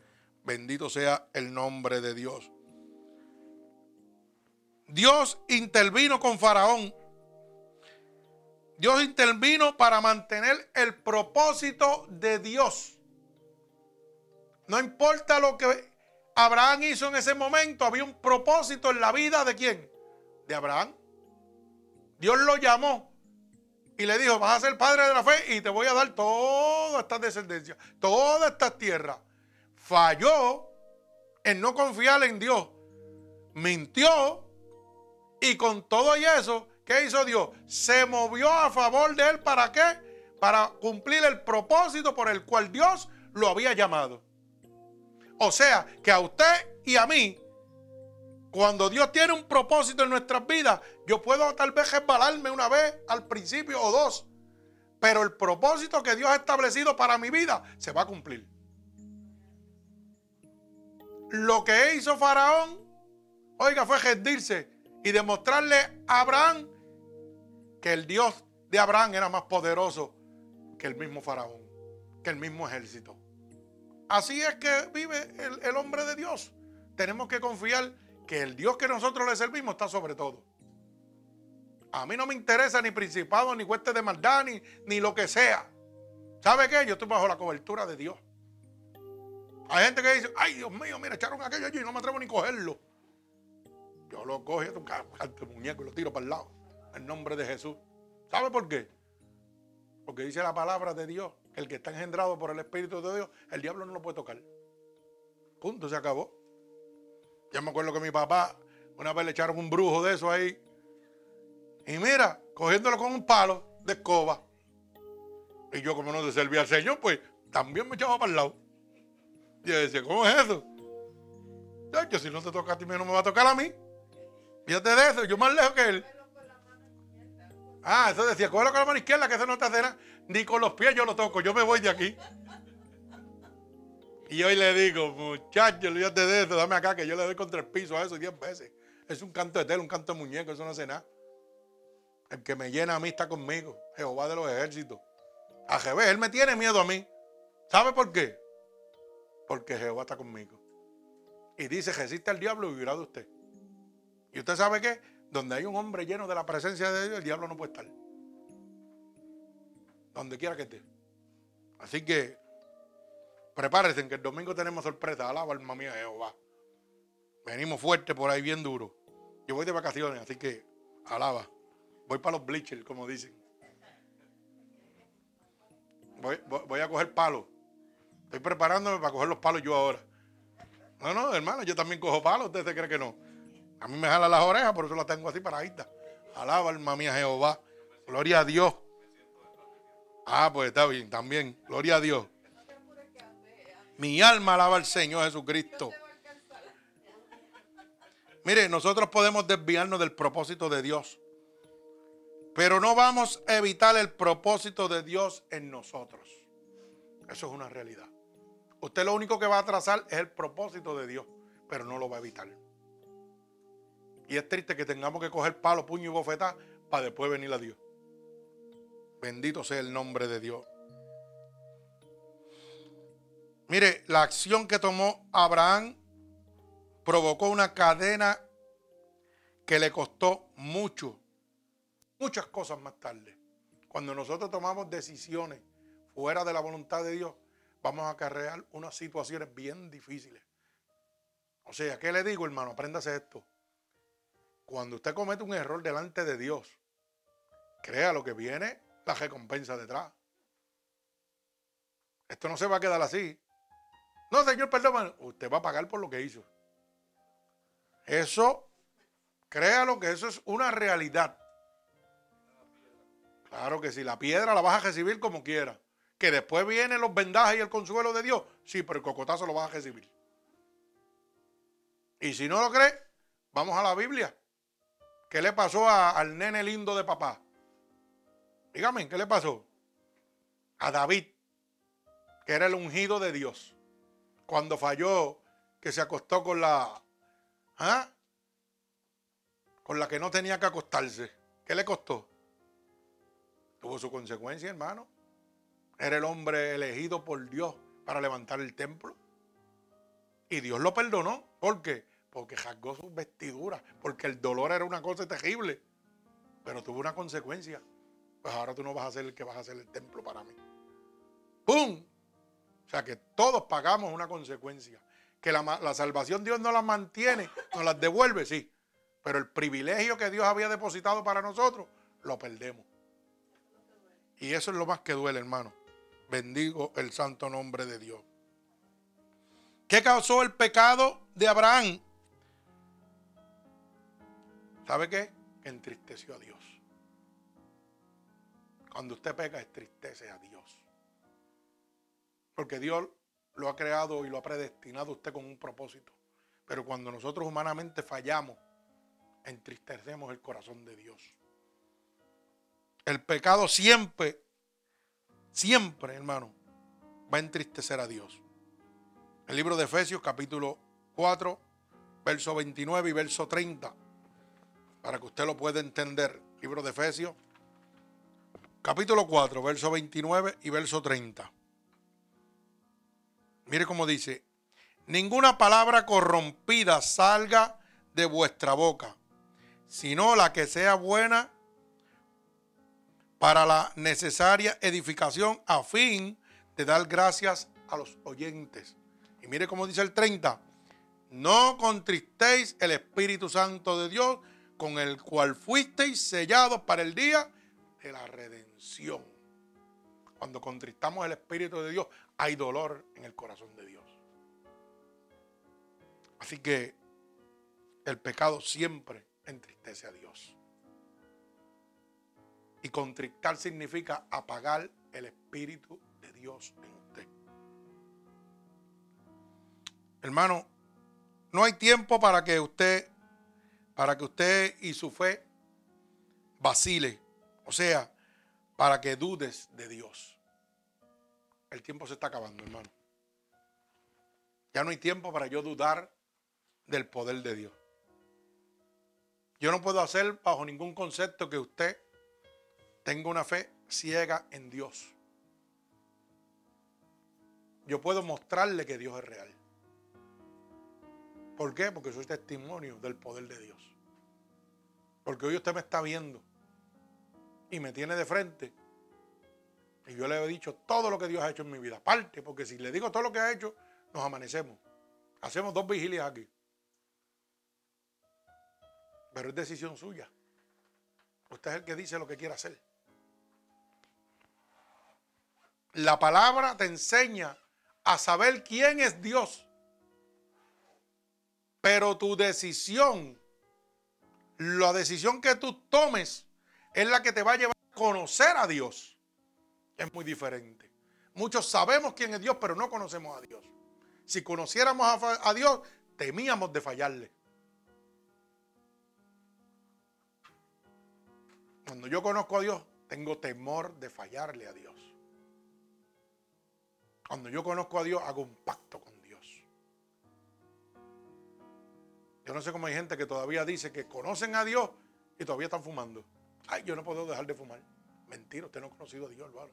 Bendito sea el nombre de Dios. Dios intervino con Faraón. Dios intervino para mantener el propósito de Dios. No importa lo que Abraham hizo en ese momento, había un propósito en la vida de quién? De Abraham. Dios lo llamó y le dijo, vas a ser padre de la fe y te voy a dar toda esta descendencia, toda esta tierra. Falló en no confiar en Dios. Mintió y con todo y eso, ¿qué hizo Dios? Se movió a favor de él. ¿Para qué? Para cumplir el propósito por el cual Dios lo había llamado. O sea, que a usted y a mí, cuando Dios tiene un propósito en nuestras vidas, yo puedo tal vez resbalarme una vez al principio o dos, pero el propósito que Dios ha establecido para mi vida se va a cumplir. Lo que hizo Faraón, oiga, fue rendirse y demostrarle a Abraham que el Dios de Abraham era más poderoso que el mismo Faraón, que el mismo ejército. Así es que vive el, hombre de Dios. Tenemos que confiar que el Dios que nosotros le servimos está sobre todo. A mí no me interesa ni principado, ni hueste de maldad, ni, ni lo que sea. ¿Sabe qué? Yo estoy bajo la cobertura de Dios. Hay gente que dice, ay Dios mío, mira, echaron aquello allí y no me atrevo ni cogerlo. Yo lo cojo y un muñeco y lo tiro para el lado. En nombre de Jesús. ¿Sabe por qué? Porque dice la palabra de Dios el que está engendrado por el Espíritu de Dios, el diablo no lo puede tocar. Punto, se acabó. Ya me acuerdo que mi papá, una vez le echaron un brujo de eso ahí. Y mira, cogiéndolo con un palo de escoba. Y yo, como no se servía al Señor, pues también me echaba para el lado. Y yo decía, ¿cómo es eso? que si no te toca a ti, no me va a tocar a mí. Fíjate de eso, yo más lejos que él. Ah, eso decía, cógelo con la mano izquierda, que eso no te hace nada. Ni con los pies yo lo toco, yo me voy de aquí. Y hoy le digo, muchacho, olvídate de eso, dame acá que yo le doy contra el piso a eso diez veces. Es un canto de tela, un canto de muñeco, eso no hace nada. El que me llena a mí está conmigo, Jehová de los ejércitos. A Jehová, él me tiene miedo a mí. ¿Sabe por qué? Porque Jehová está conmigo. Y dice, resiste al diablo y vivirá de usted. ¿Y usted sabe qué? Donde hay un hombre lleno de la presencia de Dios, el diablo no puede estar donde quiera que esté. Así que prepárense que el domingo tenemos sorpresa. Alaba alma mía Jehová. Venimos fuerte por ahí, bien duro. Yo voy de vacaciones, así que alaba. Voy para los bleachers, como dicen. Voy, a coger palos. Estoy preparándome para coger los palos yo ahora. No, no, hermano, yo también cojo palos. ¿Usted se cree que no? A mí me jalan las orejas, por eso las tengo así paraditas. Alaba alma mía Jehová. Gloria a Dios. Ah, pues está bien, también. Gloria a Dios. Mi alma alaba al Señor Jesucristo. Mire, nosotros podemos desviarnos del propósito de Dios, pero no vamos a evitar el propósito de Dios en nosotros. Eso es una realidad. Usted lo único que va a trazar es el propósito de Dios, pero no lo va a evitar. Y es triste que tengamos que coger palo, puño y bofetá para después venir a Dios. Bendito sea el nombre de Dios. Mire, la acción que tomó Abraham provocó una cadena que le costó mucho, muchas cosas más tarde. Cuando nosotros tomamos decisiones fuera de la voluntad de Dios, vamos a acarrear unas situaciones bien difíciles. O sea, ¿qué le digo, hermano? Apréndase esto. Cuando usted comete un error delante de Dios, crea lo que viene la recompensa detrás. Esto no se va a quedar así. No, señor, perdón, usted va a pagar por lo que hizo. Eso, créalo que eso es una realidad. Claro que si la piedra la vas a recibir como quiera. Que después vienen los vendajes y el consuelo de Dios. Sí, pero el cocotazo lo vas a recibir. Y si no lo crees, vamos a la Biblia. ¿Qué le pasó al nene lindo de papá? Dígame, ¿qué le pasó? A David, que era el ungido de Dios, cuando falló, que se acostó con la, ¿ah? con la que no tenía que acostarse. ¿Qué le costó? Tuvo su consecuencia, hermano. Era el hombre elegido por Dios para levantar el templo. Y Dios lo perdonó. ¿Por qué? Porque rasgó sus vestiduras. Porque el dolor era una cosa terrible. Pero tuvo una consecuencia pues ahora tú no vas a ser el que vas a hacer el templo para mí. ¡Pum! O sea que todos pagamos una consecuencia. Que la, la salvación Dios no la mantiene, nos las devuelve, sí. Pero el privilegio que Dios había depositado para nosotros, lo perdemos. Y eso es lo más que duele, hermano. Bendigo el santo nombre de Dios. ¿Qué causó el pecado de Abraham? ¿Sabe qué? Entristeció a Dios. Cuando usted peca, tristeza a Dios. Porque Dios lo ha creado y lo ha predestinado usted con un propósito. Pero cuando nosotros humanamente fallamos, entristecemos el corazón de Dios. El pecado siempre, siempre, hermano, va a entristecer a Dios. El libro de Efesios, capítulo 4, verso 29 y verso 30, para que usted lo pueda entender. Libro de Efesios, capítulo 4, verso 29 y verso 30. Mire cómo dice, ninguna palabra corrompida salga de vuestra boca, sino la que sea buena para la necesaria edificación a fin de dar gracias a los oyentes. Y mire cómo dice el 30, no contristéis el Espíritu Santo de Dios, con el cual fuisteis sellados para el día de la redención. Cuando contristamos el Espíritu de Dios, hay dolor en el corazón de Dios. Así que el pecado siempre entristece a Dios. Y contristar significa apagar el Espíritu de Dios en usted. Hermano, no hay tiempo para que usted, para que usted y su fe vacile o sea, para que dudes de Dios. El tiempo se está acabando, hermano. Ya no hay tiempo para yo dudar del poder de Dios. Yo no puedo hacer bajo ningún concepto que usted tenga una fe ciega en Dios. Yo puedo mostrarle que Dios es real. ¿Por qué? Porque soy testimonio del poder de Dios. Porque hoy usted me está viendo y me tiene de frente. Y yo le he dicho todo lo que Dios ha hecho en mi vida. Aparte, porque si le digo todo lo que ha hecho, nos amanecemos. Hacemos dos vigilias aquí. Pero es decisión suya. Usted es el que dice lo que quiere hacer. La palabra te enseña a saber quién es Dios. Pero tu decisión, la decisión que tú tomes, es la que te va a llevar a conocer a Dios. Es muy diferente. Muchos sabemos quién es Dios, pero no conocemos a Dios. Si conociéramos a, Dios, temíamos de fallarle. Cuando yo conozco a Dios, tengo temor de fallarle a Dios. Cuando yo conozco a Dios, hago un pacto con Yo no sé cómo hay gente que todavía dice que conocen a Dios y todavía están fumando. Ay, yo no puedo dejar de fumar. Mentira, usted no ha conocido a Dios, hermano.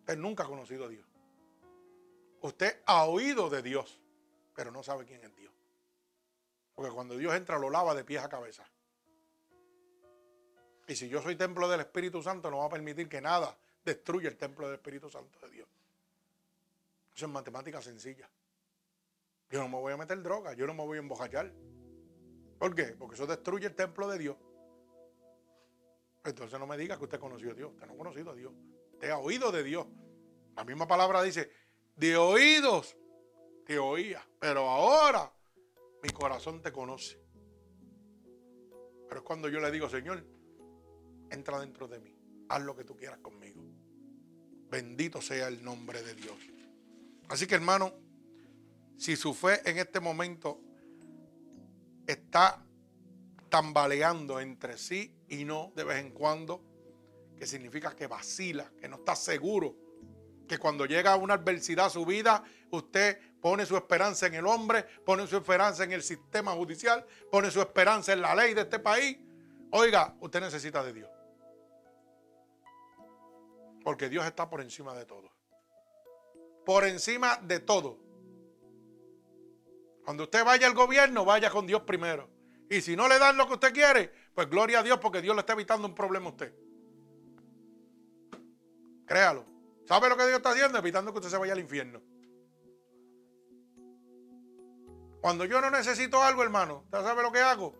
Usted nunca ha conocido a Dios. Usted ha oído de Dios, pero no sabe quién es Dios. Porque cuando Dios entra lo lava de pies a cabeza. Y si yo soy templo del Espíritu Santo, no va a permitir que nada destruya el templo del Espíritu Santo de Dios. Eso es matemática sencilla. Yo no me voy a meter droga, yo no me voy a embojachar. ¿Por qué? Porque eso destruye el templo de Dios. Entonces no me diga que usted conoció a Dios. Usted no ha conocido a Dios. Usted ha oído de Dios. La misma palabra dice, de oídos te oía, pero ahora mi corazón te conoce. Pero es cuando yo le digo, Señor, entra dentro de mí. Haz lo que tú quieras conmigo. Bendito sea el nombre de Dios. Así que hermano, si su fe en este momento está tambaleando entre sí y no de vez en cuando, que significa que vacila, que no está seguro, que cuando llega una adversidad a su vida, usted pone su esperanza en el hombre, pone su esperanza en el sistema judicial, pone su esperanza en la ley de este país. Oiga, usted necesita de Dios. Porque Dios está por encima de todo. Por encima de todo. Cuando usted vaya al gobierno, vaya con Dios primero. Y si no le dan lo que usted quiere, pues gloria a Dios porque Dios le está evitando un problema a usted. Créalo. ¿Sabe lo que Dios está haciendo? Evitando que usted se vaya al infierno. Cuando yo no necesito algo, hermano, ¿usted sabe lo que hago?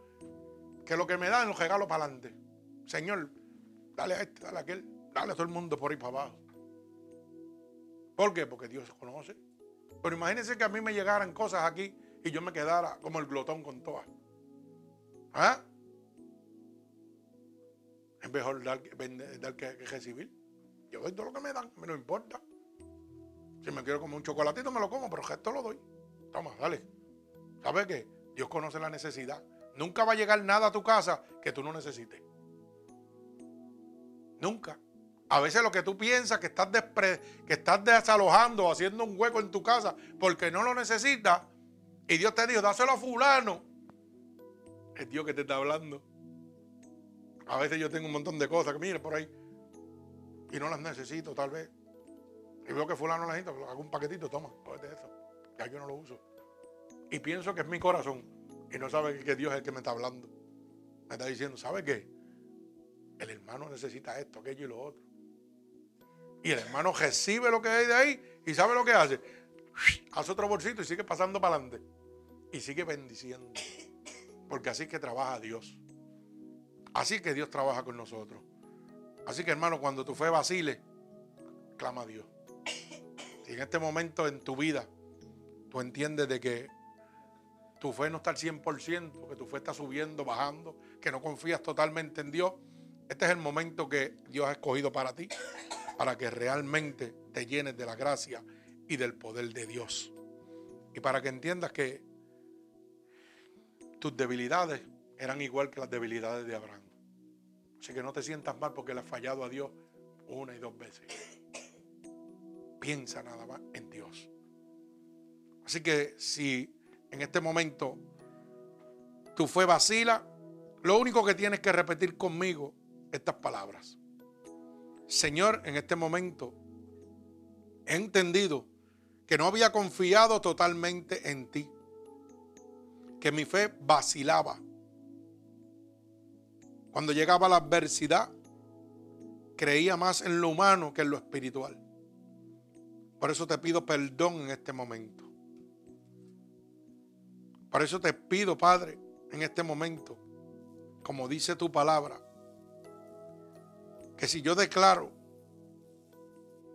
Que lo que me dan lo regalo para adelante. Señor, dale a este, dale a aquel, dale a todo el mundo por ahí para abajo. ¿Por qué? Porque Dios conoce. Pero imagínense que a mí me llegaran cosas aquí y yo me quedara como el glotón con todas. ¿Ah? Es mejor dar, que, recibir. Yo doy todo lo que me dan, me no importa. Si me quiero comer un chocolatito, me lo como, pero el gesto lo doy. Toma, dale. ¿Sabes qué? Dios conoce la necesidad. Nunca va a llegar nada a tu casa que tú no necesites. Nunca. A veces lo que tú piensas que estás, que estás desalojando haciendo un hueco en tu casa porque no lo necesitas, y Dios te dijo, dáselo a fulano. Es Dios que te está hablando. A veces yo tengo un montón de cosas que mire por ahí. Y no las necesito, tal vez. Y veo que fulano la gente, hago un paquetito, toma, de eso. Ya yo no lo uso. Y pienso que es mi corazón. Y no sabe que Dios es el que me está hablando. Me está diciendo, ¿sabe qué? El hermano necesita esto, aquello y lo otro. Y el hermano recibe lo que hay de ahí y sabe lo que hace. Hace otro bolsito y sigue pasando para adelante y sigue bendiciendo. Porque así que trabaja Dios. Así que Dios trabaja con nosotros. Así que hermano, cuando tu fe vacile, clama a Dios. Si en este momento en tu vida tú entiendes de que tu fe no está al 100%, que tu fe está subiendo, bajando, que no confías totalmente en Dios, este es el momento que Dios ha escogido para ti, para que realmente te llenes de la gracia y del poder de Dios. Y para que entiendas que tus debilidades eran igual que las debilidades de Abraham. Así que no te sientas mal porque le has fallado a Dios una y dos veces. Piensa nada más en Dios. Así que si en este momento tu fe vacila, lo único que tienes que repetir conmigo estas palabras. Señor, en este momento he entendido que no había confiado totalmente en ti que mi fe vacilaba. Cuando llegaba la adversidad, creía más en lo humano que en lo espiritual. Por eso te pido perdón en este momento. Por eso te pido, Padre, en este momento, como dice tu palabra, que si yo declaro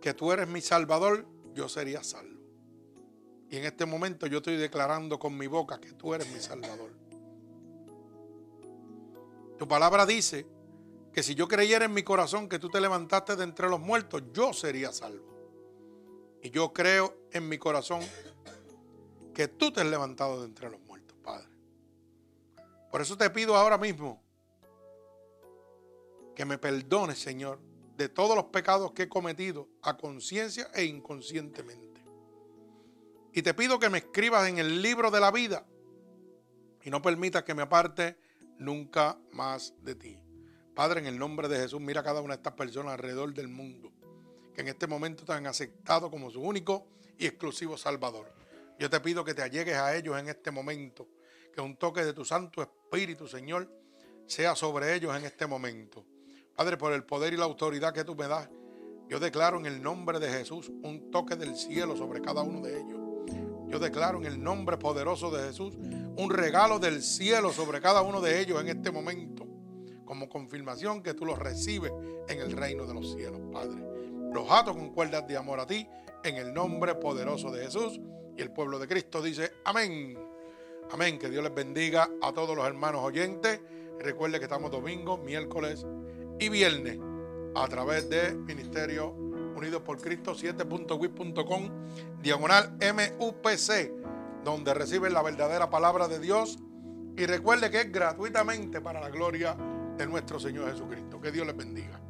que tú eres mi Salvador, yo sería salvo. Y en este momento yo estoy declarando con mi boca que tú eres mi Salvador. Tu palabra dice que si yo creyera en mi corazón que tú te levantaste de entre los muertos, yo sería salvo. Y yo creo en mi corazón que tú te has levantado de entre los muertos, Padre. Por eso te pido ahora mismo que me perdones, Señor, de todos los pecados que he cometido a conciencia e inconscientemente. Y te pido que me escribas en el libro de la vida y no permitas que me aparte nunca más de ti. Padre, en el nombre de Jesús, mira a cada una de estas personas alrededor del mundo que en este momento te han aceptado como su único y exclusivo Salvador. Yo te pido que te allegues a ellos en este momento, que un toque de tu Santo Espíritu, Señor, sea sobre ellos en este momento. Padre, por el poder y la autoridad que tú me das, yo declaro en el nombre de Jesús un toque del cielo sobre cada uno de ellos. Yo declaro en el nombre poderoso de Jesús un regalo del cielo sobre cada uno de ellos en este momento, como confirmación que tú los recibes en el reino de los cielos, Padre. Los ato con cuerdas de amor a ti, en el nombre poderoso de Jesús. Y el pueblo de Cristo dice, amén. Amén. Que Dios les bendiga a todos los hermanos oyentes. recuerde que estamos domingo, miércoles y viernes a través de Ministerio Unidos por Cristo 7.wit.com diagonal MUPC donde reciben la verdadera palabra de Dios y recuerde que es gratuitamente para la gloria de nuestro Señor Jesucristo. Que Dios les bendiga.